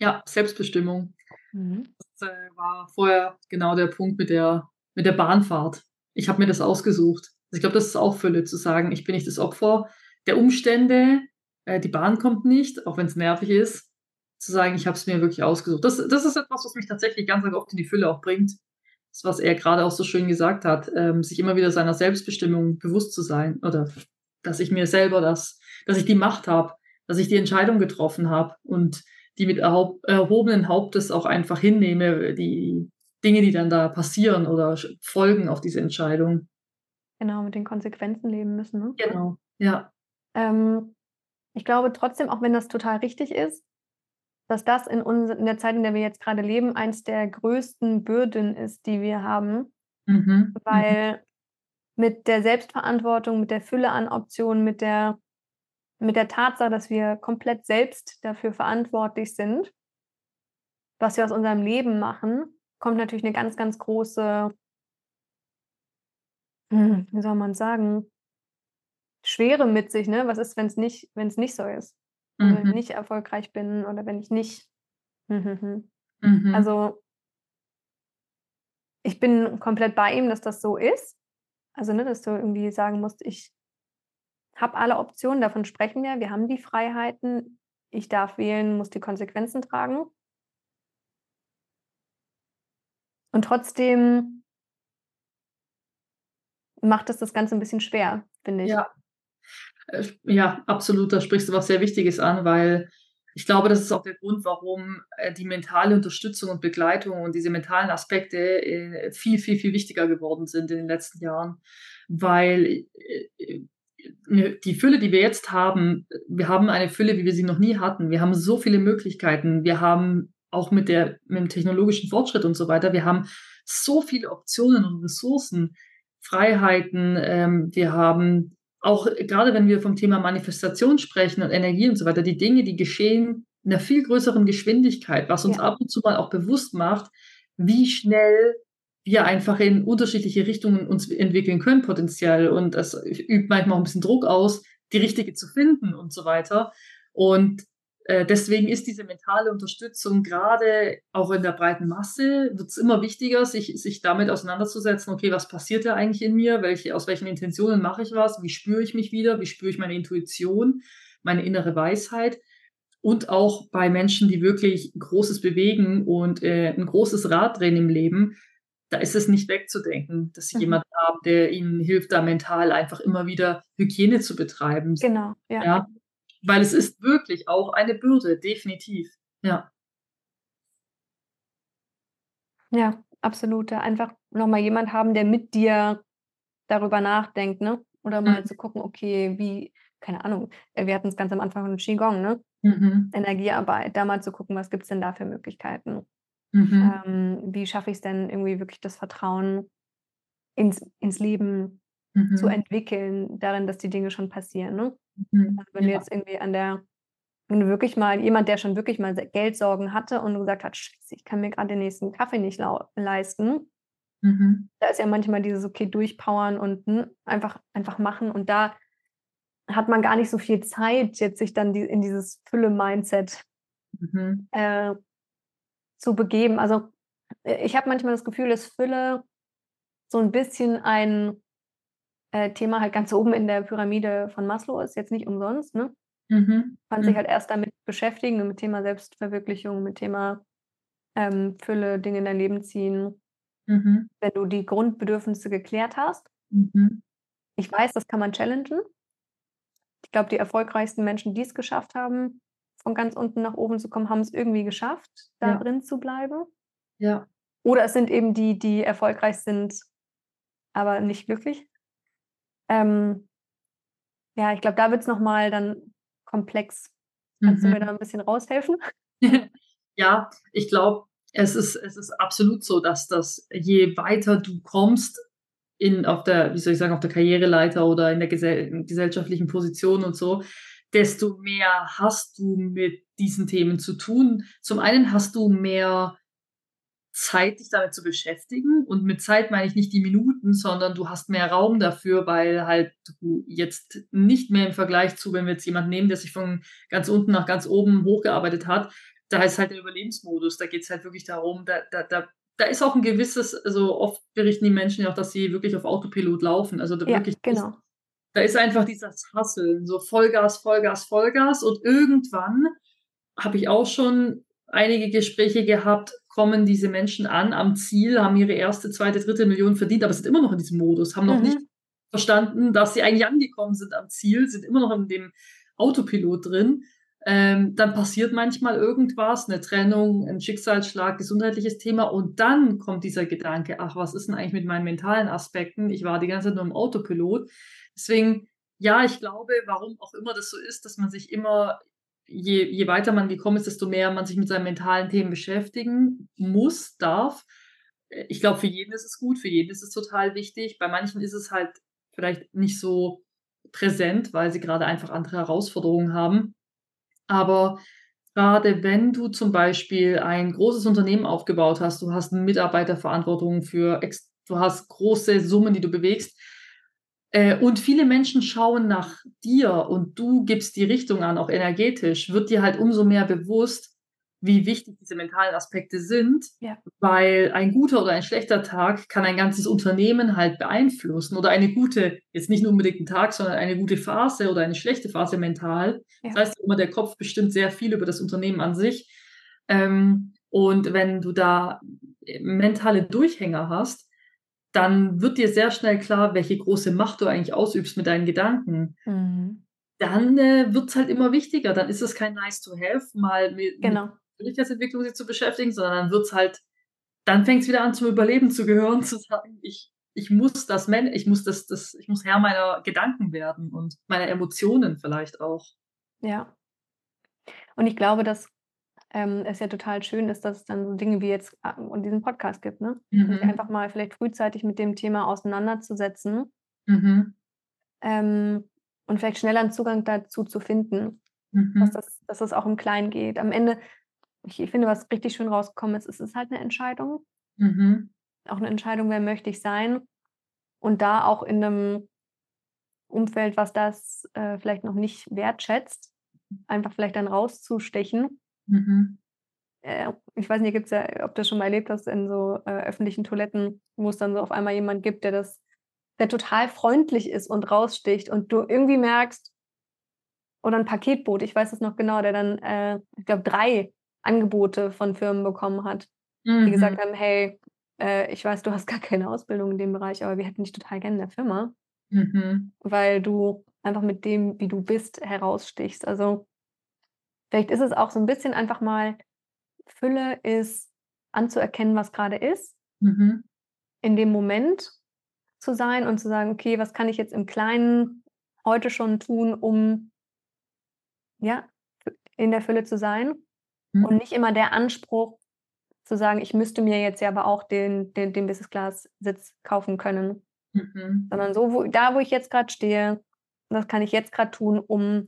Ja, Selbstbestimmung. Mhm. Das äh, war vorher genau der Punkt mit der, mit der Bahnfahrt. Ich habe mir das ausgesucht. Also ich glaube, das ist auch Fülle, zu sagen, ich bin nicht das Opfer der Umstände, äh, die Bahn kommt nicht, auch wenn es nervig ist, zu sagen, ich habe es mir wirklich ausgesucht. Das, das ist etwas, was mich tatsächlich ganz, oft in die Fülle auch bringt. Das, was er gerade auch so schön gesagt hat, ähm, sich immer wieder seiner Selbstbestimmung bewusst zu sein oder dass ich mir selber das, dass ich die Macht habe, dass ich die Entscheidung getroffen habe und die mit erhob, erhobenen Hauptes auch einfach hinnehme, die Dinge, die dann da passieren oder folgen auf diese Entscheidung. Genau, mit den Konsequenzen leben müssen. Ne? Genau, ja. Ähm, ich glaube trotzdem, auch wenn das total richtig ist, dass das in, uns, in der Zeit, in der wir jetzt gerade leben, eins der größten Bürden ist, die wir haben, Mhm. weil mit der Selbstverantwortung, mit der Fülle an Optionen, mit der, mit der Tatsache, dass wir komplett selbst dafür verantwortlich sind, was wir aus unserem Leben machen, kommt natürlich eine ganz, ganz große, hm, wie soll man sagen, Schwere mit sich, ne? Was ist, wenn es nicht, nicht so ist? Also wenn Mhm. ich nicht erfolgreich bin oder wenn ich nicht. Hm, hm. Mhm. Also ich bin komplett bei ihm, dass das so ist. Also, ne, dass du irgendwie sagen musst, ich habe alle Optionen, davon sprechen wir, wir haben die Freiheiten, ich darf wählen, muss die Konsequenzen tragen. Und trotzdem macht es das Ganze ein bisschen schwer, finde ich. Ja. Äh, Ja, absolut, da sprichst du was sehr Wichtiges an, weil ich glaube, das ist auch der Grund, warum äh, die mentale Unterstützung und Begleitung und diese mentalen Aspekte äh, viel, viel, viel wichtiger geworden sind in den letzten Jahren, weil die Fülle, die wir jetzt haben, wir haben eine Fülle, wie wir sie noch nie hatten. Wir haben so viele Möglichkeiten. Wir haben auch mit, der, mit dem technologischen Fortschritt und so weiter, wir haben so viele Optionen und Ressourcen, Freiheiten. Ähm, wir haben auch gerade wenn wir vom Thema Manifestation sprechen und Energie und so weiter, die Dinge, die geschehen in einer viel größeren Geschwindigkeit, was uns Ja. ab und zu mal auch bewusst macht, wie schnell wir einfach in unterschiedliche Richtungen uns entwickeln können potenziell und das übt manchmal auch ein bisschen Druck aus, die richtige zu finden und so weiter. Und äh, deswegen ist diese mentale Unterstützung gerade auch in der breiten Masse, wird es immer wichtiger, sich, sich damit auseinanderzusetzen, okay, was passiert da eigentlich in mir, welche, aus welchen Intentionen mache ich was, wie spüre ich mich wieder, wie spüre ich meine Intuition, meine innere Weisheit. Und auch bei Menschen, die wirklich Großes bewegen und äh, ein großes Rad drehen im Leben, da ist es nicht wegzudenken, dass sie Mhm. jemanden haben, der ihnen hilft, da mental einfach immer wieder Hygiene zu betreiben. Genau, ja. Ja, weil es ist wirklich auch eine Bürde, definitiv. Ja. Ja, absolut. Einfach nochmal jemand haben, der mit dir darüber nachdenkt, ne? Oder mal Mhm. zu gucken, okay, wie, keine Ahnung, äh, wir hatten es ganz am Anfang von Qigong, ne? Mhm. Energiearbeit, da mal zu gucken, was gibt es denn da für Möglichkeiten? Mhm. Ähm, wie schaffe ich es denn irgendwie wirklich das Vertrauen ins, ins Leben zu Mhm. entwickeln, darin, dass die Dinge schon passieren, ne? Mhm. Also wenn du Ja. jetzt irgendwie an der wenn du wirklich mal, jemand, der schon wirklich mal Geldsorgen hatte und gesagt hat, Scheiße, ich kann mir gerade den nächsten Kaffee nicht leisten, mhm. da ist ja manchmal dieses, okay, durchpowern und hm, einfach, einfach machen. Und da hat man gar nicht so viel Zeit, jetzt sich dann die, in dieses Fülle-Mindset mhm. äh, zu begeben. Also äh, ich habe manchmal das Gefühl, dass Fülle so ein bisschen ein äh, Thema halt ganz oben in der Pyramide von Maslow ist, jetzt nicht umsonst, ne? Mhm. Man sich mhm. halt erst damit beschäftigen, mit Thema Selbstverwirklichung, mit Thema ähm, Fülle, Dinge in dein Leben ziehen, mhm. wenn du die Grundbedürfnisse geklärt hast. Mhm. Ich weiß, das kann man challengen. Ich glaube, die erfolgreichsten Menschen, die es geschafft haben, von ganz unten nach oben zu kommen, haben es irgendwie geschafft, da ja. drin zu bleiben. Ja. Oder es sind eben die, die erfolgreich sind, aber nicht glücklich. Ähm, ja, ich glaube, da wird es nochmal dann komplex. Kannst mhm. du mir mhm. da ein bisschen raushelfen? ja, ich glaube, es ist, es ist absolut so, dass das, je weiter du kommst, in, auf der, wie soll ich sagen, auf der Karriereleiter oder in der gesell gesellschaftlichen Position und so, desto mehr hast du mit diesen Themen zu tun. Zum einen hast du mehr Zeit, dich damit zu beschäftigen. Und mit Zeit meine ich nicht die Minuten, sondern du hast mehr Raum dafür, weil halt du jetzt nicht mehr im Vergleich zu, wenn wir jetzt jemanden nehmen, der sich von ganz unten nach ganz oben hochgearbeitet hat, da ist halt der Überlebensmodus. Da geht es halt wirklich darum, da, da, da, da ist auch ein gewisses, also oft berichten die Menschen ja auch, dass sie wirklich auf Autopilot laufen. Also da ja, wirklich genau. Da ist einfach dieses Hasseln, so Vollgas, Vollgas, Vollgas. Und irgendwann habe ich auch schon einige Gespräche gehabt, kommen diese Menschen an am Ziel, haben ihre erste, zweite, dritte Million verdient, aber sind immer noch in diesem Modus, haben noch mhm. nicht verstanden, dass sie eigentlich angekommen sind am Ziel, sind immer noch in dem Autopilot drin. Ähm, dann passiert manchmal irgendwas, eine Trennung, ein Schicksalsschlag, gesundheitliches Thema und dann kommt dieser Gedanke, ach, was ist denn eigentlich mit meinen mentalen Aspekten? Ich war die ganze Zeit nur im Autopilot. Deswegen, ja, ich glaube, warum auch immer das so ist, dass man sich immer je, je weiter man gekommen ist, desto mehr man sich mit seinen mentalen Themen beschäftigen muss, darf. Äh, ich glaube, für jeden ist es gut, für jeden ist es total wichtig. Bei manchen ist es halt vielleicht nicht so präsent, weil sie gerade einfach andere Herausforderungen haben. Aber gerade wenn du zum Beispiel ein großes Unternehmen aufgebaut hast, du hast Mitarbeiterverantwortung für, du hast große Summen, die du bewegst, äh, und viele Menschen schauen nach dir und du gibst die Richtung an, auch energetisch, wird dir halt umso mehr bewusst, wie wichtig diese mentalen Aspekte sind, ja. weil ein guter oder ein schlechter Tag kann ein ganzes Unternehmen halt beeinflussen oder eine gute, jetzt nicht nur unbedingt ein Tag, sondern eine gute Phase oder eine schlechte Phase mental. Ja. Das heißt immer, der Kopf bestimmt sehr viel über das Unternehmen an sich. Ähm, und wenn du da mentale Durchhänger hast, dann wird dir sehr schnell klar, welche große Macht du eigentlich ausübst mit deinen Gedanken. Mhm. Dann äh, wird es halt immer wichtiger. Dann ist es kein nice to have, mal mit, genau. mit Persönlichkeitsentwicklung sich zu beschäftigen, sondern dann wird es halt, dann fängt es wieder an zum Überleben zu gehören, zu sagen, ich, ich muss das, ich muss das, das, ich muss Herr meiner Gedanken werden und meiner Emotionen vielleicht auch. Ja. Und ich glaube, dass ähm, es ja total schön ist, dass es dann so Dinge wie jetzt äh, und diesen Podcast gibt, ne? Mhm. Sich einfach mal vielleicht frühzeitig mit dem Thema auseinanderzusetzen mhm. ähm, und vielleicht schneller einen Zugang dazu zu finden, mhm. dass, das, dass das auch im Kleinen geht. Am Ende, ich, ich finde, was richtig schön rausgekommen ist, ist es halt eine Entscheidung. Mhm. Auch eine Entscheidung, wer möchte ich sein. Und da auch in einem Umfeld, was das äh, vielleicht noch nicht wertschätzt, einfach vielleicht dann rauszustechen Mhm. Äh, ich weiß nicht, gibt's ja, ob du das schon mal erlebt hast in so äh, öffentlichen Toiletten, wo es dann so auf einmal jemand gibt, der das, der total freundlich ist und raussticht und du irgendwie merkst, oder ein Paketboot, ich weiß es noch genau, der dann, äh, ich glaube, drei Angebote von Firmen bekommen hat, mhm. die gesagt haben, hey, äh, ich weiß, du hast gar keine Ausbildung in dem Bereich, aber wir hätten dich total gerne in der Firma, mhm. weil du einfach mit dem, wie du bist, herausstichst. Also Vielleicht ist es auch so ein bisschen einfach mal, Fülle ist anzuerkennen, was gerade ist, mhm. in dem Moment zu sein und zu sagen, okay, was kann ich jetzt im Kleinen heute schon tun, um ja, in der Fülle zu sein mhm. und nicht immer der Anspruch zu sagen, ich müsste mir jetzt ja aber auch den, den, den Business Class Sitz kaufen können, mhm. sondern so, wo, da wo ich jetzt gerade stehe, das kann ich jetzt gerade tun, um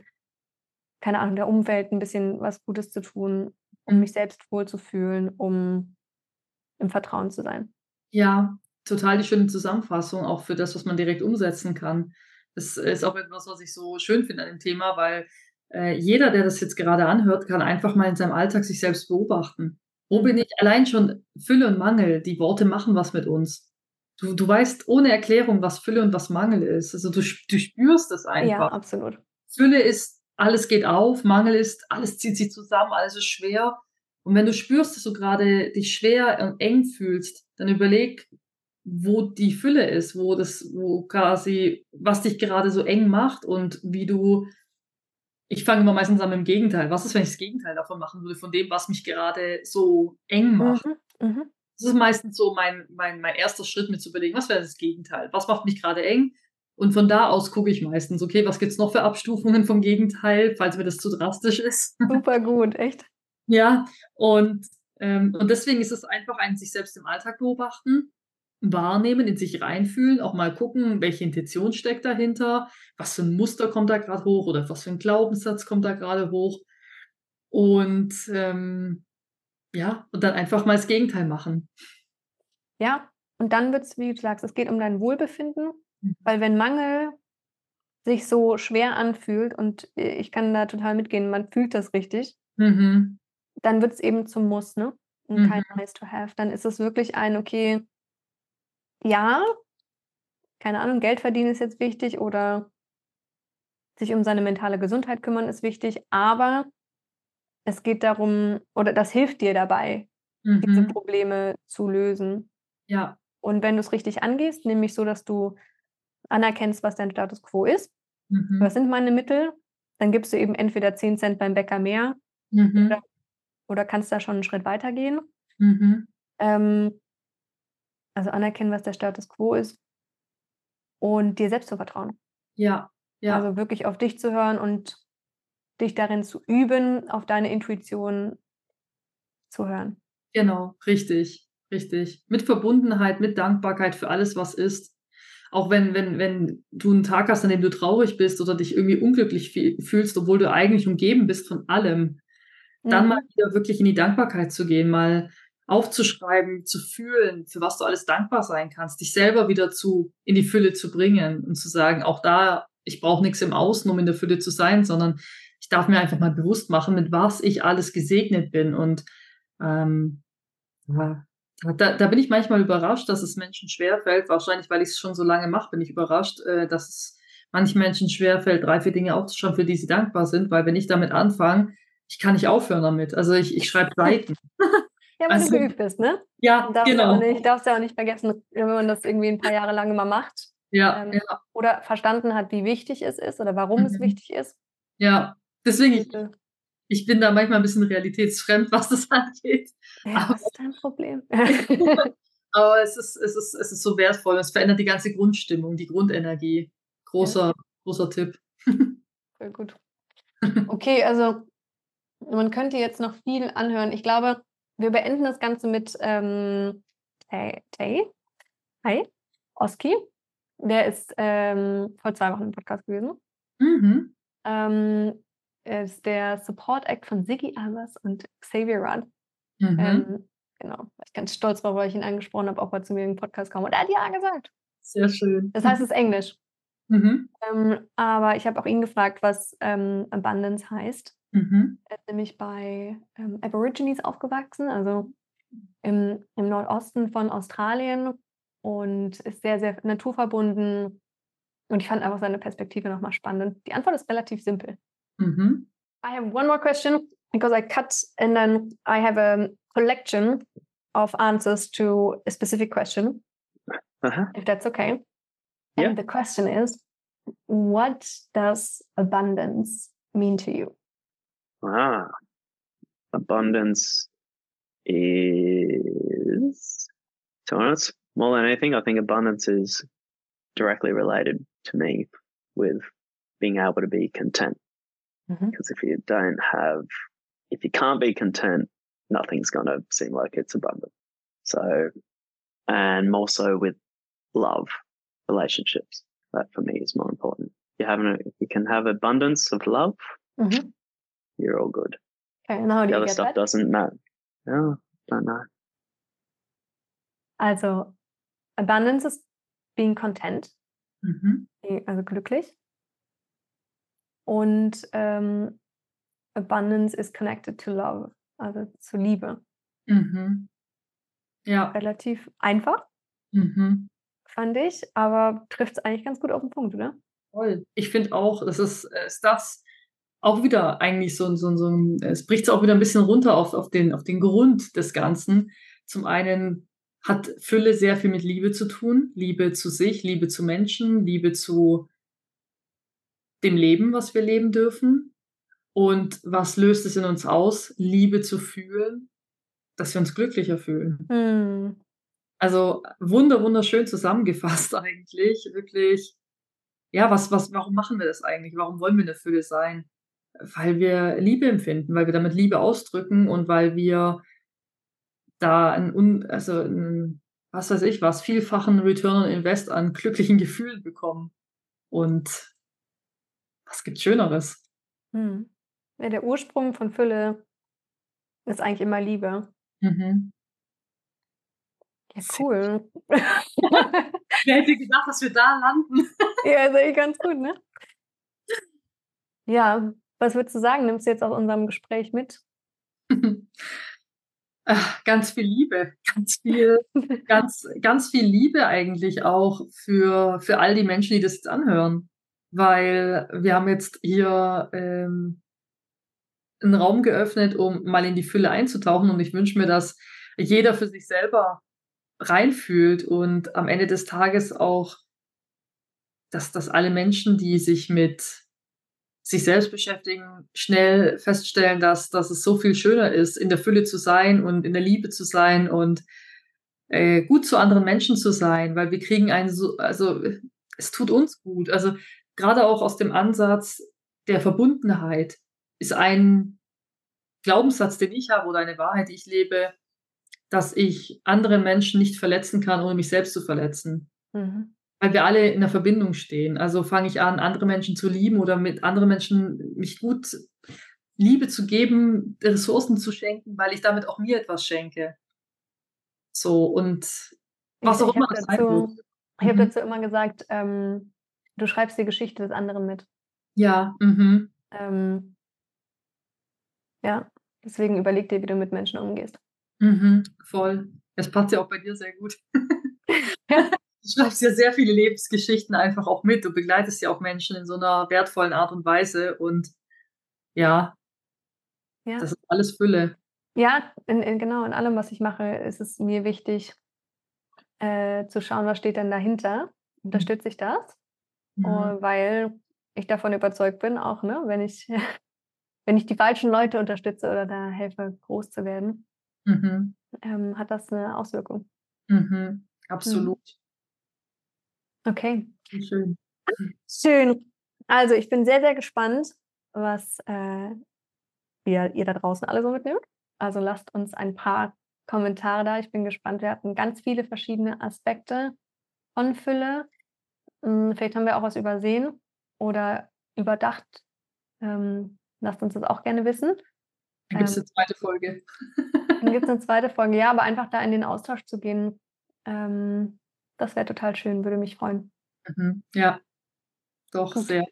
keine Ahnung, der Umwelt ein bisschen was Gutes zu tun, um Mhm. mich selbst wohlzufühlen, um im Vertrauen zu sein. Ja, total die schöne Zusammenfassung auch für das, was man direkt umsetzen kann. Das ist auch etwas, was ich so schön finde an dem Thema, weil äh, jeder, der das jetzt gerade anhört, kann einfach mal in seinem Alltag sich selbst beobachten. Wo bin ich allein schon Fülle und Mangel? Die Worte machen was mit uns. Du, du weißt ohne Erklärung, was Fülle und was Mangel ist. Also du, du spürst das Ja, einfach. absolut. Fülle ist, alles geht auf, Mangel ist, alles zieht sich zusammen, alles ist schwer. Und wenn du spürst, dass du gerade dich schwer und eng fühlst, dann überleg, wo die Fülle ist, wo das, wo quasi, was dich gerade so eng macht und wie du, ich fange immer meistens an mit dem Gegenteil. Was ist, wenn ich das Gegenteil davon machen würde, von dem, was mich gerade so eng macht? Mhm. Mhm. Das ist meistens so mein, mein, mein erster Schritt, mir zu überlegen, was wäre das Gegenteil? Was macht mich gerade eng? Und von da aus gucke ich meistens, okay, was gibt's noch für Abstufungen vom Gegenteil, falls mir das zu drastisch ist. Super gut, echt. ja, und, ähm, und deswegen ist es einfach ein sich selbst im Alltag beobachten, wahrnehmen, in sich reinfühlen, auch mal gucken, welche Intention steckt dahinter, was für ein Muster kommt da gerade hoch oder was für ein Glaubenssatz kommt da gerade hoch. Und ähm, ja, und dann einfach mal das Gegenteil machen. Ja, und dann wird es, wie du sagst, es geht um dein Wohlbefinden, Mhm. weil wenn Mangel sich so schwer anfühlt und äh, ich kann da total mitgehen, man fühlt das richtig, Mhm. dann wird es eben zum Muss, ne? Und Mhm. kein Nice to have. Dann ist es wirklich ein, okay, ja, keine Ahnung, Geld verdienen ist jetzt wichtig oder sich um seine mentale Gesundheit kümmern ist wichtig, aber es geht darum, oder das hilft dir dabei, diese Mhm. Probleme zu lösen. Ja. Und wenn du es richtig angehst, nämlich so, dass du anerkennst, was dein Status quo ist, Mhm. was sind meine Mittel, dann gibst du eben entweder 10 Cent beim Bäcker mehr Mhm. oder, oder kannst da schon einen Schritt weiter gehen. Mhm. Ähm, also anerkennen, was der Status quo ist und dir selbst zu vertrauen. Ja. Ja. Also wirklich auf dich zu hören und dich darin zu üben, auf deine Intuition zu hören. Genau, richtig, richtig. Mit Verbundenheit, mit Dankbarkeit für alles, was ist. Auch wenn, wenn, wenn du einen Tag hast, an dem du traurig bist oder dich irgendwie unglücklich fühlst, obwohl du eigentlich umgeben bist von allem, dann Mhm. mal wieder wirklich in die Dankbarkeit zu gehen, mal aufzuschreiben, zu fühlen, für was du alles dankbar sein kannst, dich selber wieder zu in die Fülle zu bringen und zu sagen, auch da, ich brauche nichts im Außen, um in der Fülle zu sein, sondern ich darf mir einfach mal bewusst machen, mit was ich alles gesegnet bin. Und ähm, ja, da, da bin ich manchmal überrascht, dass es Menschen schwerfällt, wahrscheinlich weil ich es schon so lange mache, bin ich überrascht, äh, dass es manchen Menschen schwerfällt, drei, vier Dinge aufzuschreiben, für die sie dankbar sind, weil wenn ich damit anfange, ich kann nicht aufhören damit. Also ich, ich schreibe Seiten. Ja, weil Also- du geübt bist, ne? Ja, Darfst ja genau. nicht, darfst ja auch nicht vergessen, wenn man das irgendwie ein paar Jahre lang immer macht Ja, ähm, ja, oder verstanden hat, wie wichtig es ist oder warum es Mhm. wichtig ist. ja. Deswegen, ich, Äh, ich bin da manchmal ein bisschen realitätsfremd, was das angeht. Ja, Aber- was ist dein Problem? Aber es ist, es ist, es ist so wertvoll. Es verändert die ganze Grundstimmung, die Grundenergie. Großer, großer Tipp. Voll gut. Okay, also man könnte jetzt noch viel anhören. Ich glaube, wir beenden das Ganze mit ähm, Tay, hi, Oski. Der ist ähm, vor zwei Wochen im Podcast gewesen. Mhm. Ähm, er ist der Support Act von Ziggy Albers und Xavier Rudd. Mhm. Ähm, genau, war ich ganz stolz drauf, weil ich ihn angesprochen habe, ob er zu mir im Podcast kam. Und er hat ja gesagt. Sehr schön. Das heißt, es ist Englisch. Mhm. Ähm, aber ich habe auch ihn gefragt, was ähm, Abundance heißt. Mhm. Er ist nämlich bei ähm, Aborigines aufgewachsen, also im, im Nordosten von Australien und ist sehr, sehr naturverbunden. Und ich fand einfach seine Perspektive nochmal spannend. Die Antwort ist relativ simpel. Mhm. I have one more question because I cut and then I have a collection of answers to a specific question, Uh-huh. if that's okay. Yeah. And the question is, what does abundance mean to you? Ah, abundance is, to honest, more than anything, I think abundance is directly related to me with being able to be content. Mhm. Because if you don't have, if you can't be content, nothing's going to seem like it's abundant. So, and more so with love, relationships. That for me is more important. You have, an, you can have abundance of love, Mhm. you're all good. Okay, and how do The you other get stuff that? doesn't matter. Yeah, don't know. Also, Abundance is being content, Mhm. also glücklich. Und ähm, Abundance is connected to love, also zu Liebe. Mhm. Ja. Relativ einfach, Mhm. Fand ich, aber trifft es eigentlich ganz gut auf den Punkt, oder? Voll. Ich finde auch, das ist, äh, ist das auch wieder eigentlich so, ein- so, so ein, es bricht es auch wieder ein bisschen runter auf, auf, den, auf den Grund des Ganzen. Zum einen hat Fülle sehr viel mit Liebe zu tun. Liebe zu sich, Liebe zu Menschen, Liebe zu dem Leben, was wir leben dürfen. Und was löst es in uns aus? Liebe zu fühlen, dass wir uns glücklicher fühlen. Hm. Also wunder, wunderschön zusammengefasst eigentlich. Wirklich, ja, was, was, warum machen wir das eigentlich? Warum wollen wir eine Fülle sein? Weil wir Liebe empfinden, weil wir damit Liebe ausdrücken und weil wir da ein, un, also ein, was weiß ich was, vielfachen Return on Invest an glücklichen Gefühlen bekommen. Und was gibt Schöneres? Hm. Ja, der Ursprung von Fülle ist eigentlich immer Liebe. Mhm. Ja, cool. Wer hätte gedacht, dass wir da landen? ja, ist eigentlich ganz gut, ne? Ja, was würdest du sagen? Nimmst du jetzt aus unserem Gespräch mit? Ach, ganz viel Liebe, ganz viel, ganz, ganz viel Liebe eigentlich auch für, für all die Menschen, die das jetzt anhören. Weil wir haben jetzt hier ähm, einen Raum geöffnet, um mal in die Fülle einzutauchen. Und ich wünsche mir, dass jeder für sich selber reinfühlt und am Ende des Tages auch, dass, dass alle Menschen, die sich mit sich selbst beschäftigen, schnell feststellen, dass, dass es so viel schöner ist, in der Fülle zu sein und in der Liebe zu sein und äh, gut zu anderen Menschen zu sein, weil wir kriegen einen so, also es tut uns gut. Also gerade auch aus dem Ansatz der Verbundenheit ist ein Glaubenssatz, den ich habe oder eine Wahrheit, die ich lebe, dass ich andere Menschen nicht verletzen kann, ohne mich selbst zu verletzen Mhm. weil wir alle in der Verbindung stehen. Also fange ich an, andere Menschen zu lieben oder mit anderen Menschen mich gut Liebe zu geben, Ressourcen zu schenken, weil ich damit auch mir etwas schenke. So und was Ich- auch ich immer das dazu-. Ich habe Mhm. dazu immer gesagt, ähm, du schreibst die Geschichte des anderen mit. Ja, mhm. Ähm, ja, deswegen überleg dir, wie du mit Menschen umgehst. Mhm. voll. Das passt ja auch bei dir sehr gut. Du schreibst ja sehr viele Lebensgeschichten einfach auch mit. Du begleitest ja auch Menschen in so einer wertvollen Art und Weise und ja, Ja. das ist alles Fülle. Ja, in, in, genau, in allem, was ich mache, ist es mir wichtig, äh, zu schauen, was steht denn dahinter. Unterstütze ich das? Mhm. Oh, weil ich davon überzeugt bin, auch, ne, wenn ich, wenn ich die falschen Leute unterstütze oder da helfe, groß zu werden, Mhm. ähm, hat das eine Auswirkung. Mhm. Absolut. Okay. Schön. Schön. Also ich bin sehr, sehr gespannt, was äh, ihr, ihr da draußen alle so mitnimmt. Also lasst uns ein paar Kommentare da. Ich bin gespannt. Wir hatten ganz viele verschiedene Aspekte von Fülle. Hm, Vielleicht haben wir auch was übersehen oder überdacht. Ähm, lasst uns das auch gerne wissen. Gibt es Ähm, eine zweite Folge. Dann gibt es eine zweite Folge. Ja, aber einfach da in den Austausch zu gehen, ähm, das wäre total schön, würde mich freuen. Mhm. Ja, doch, Gut. sehr.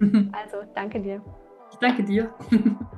Also, danke dir. Ich danke dir.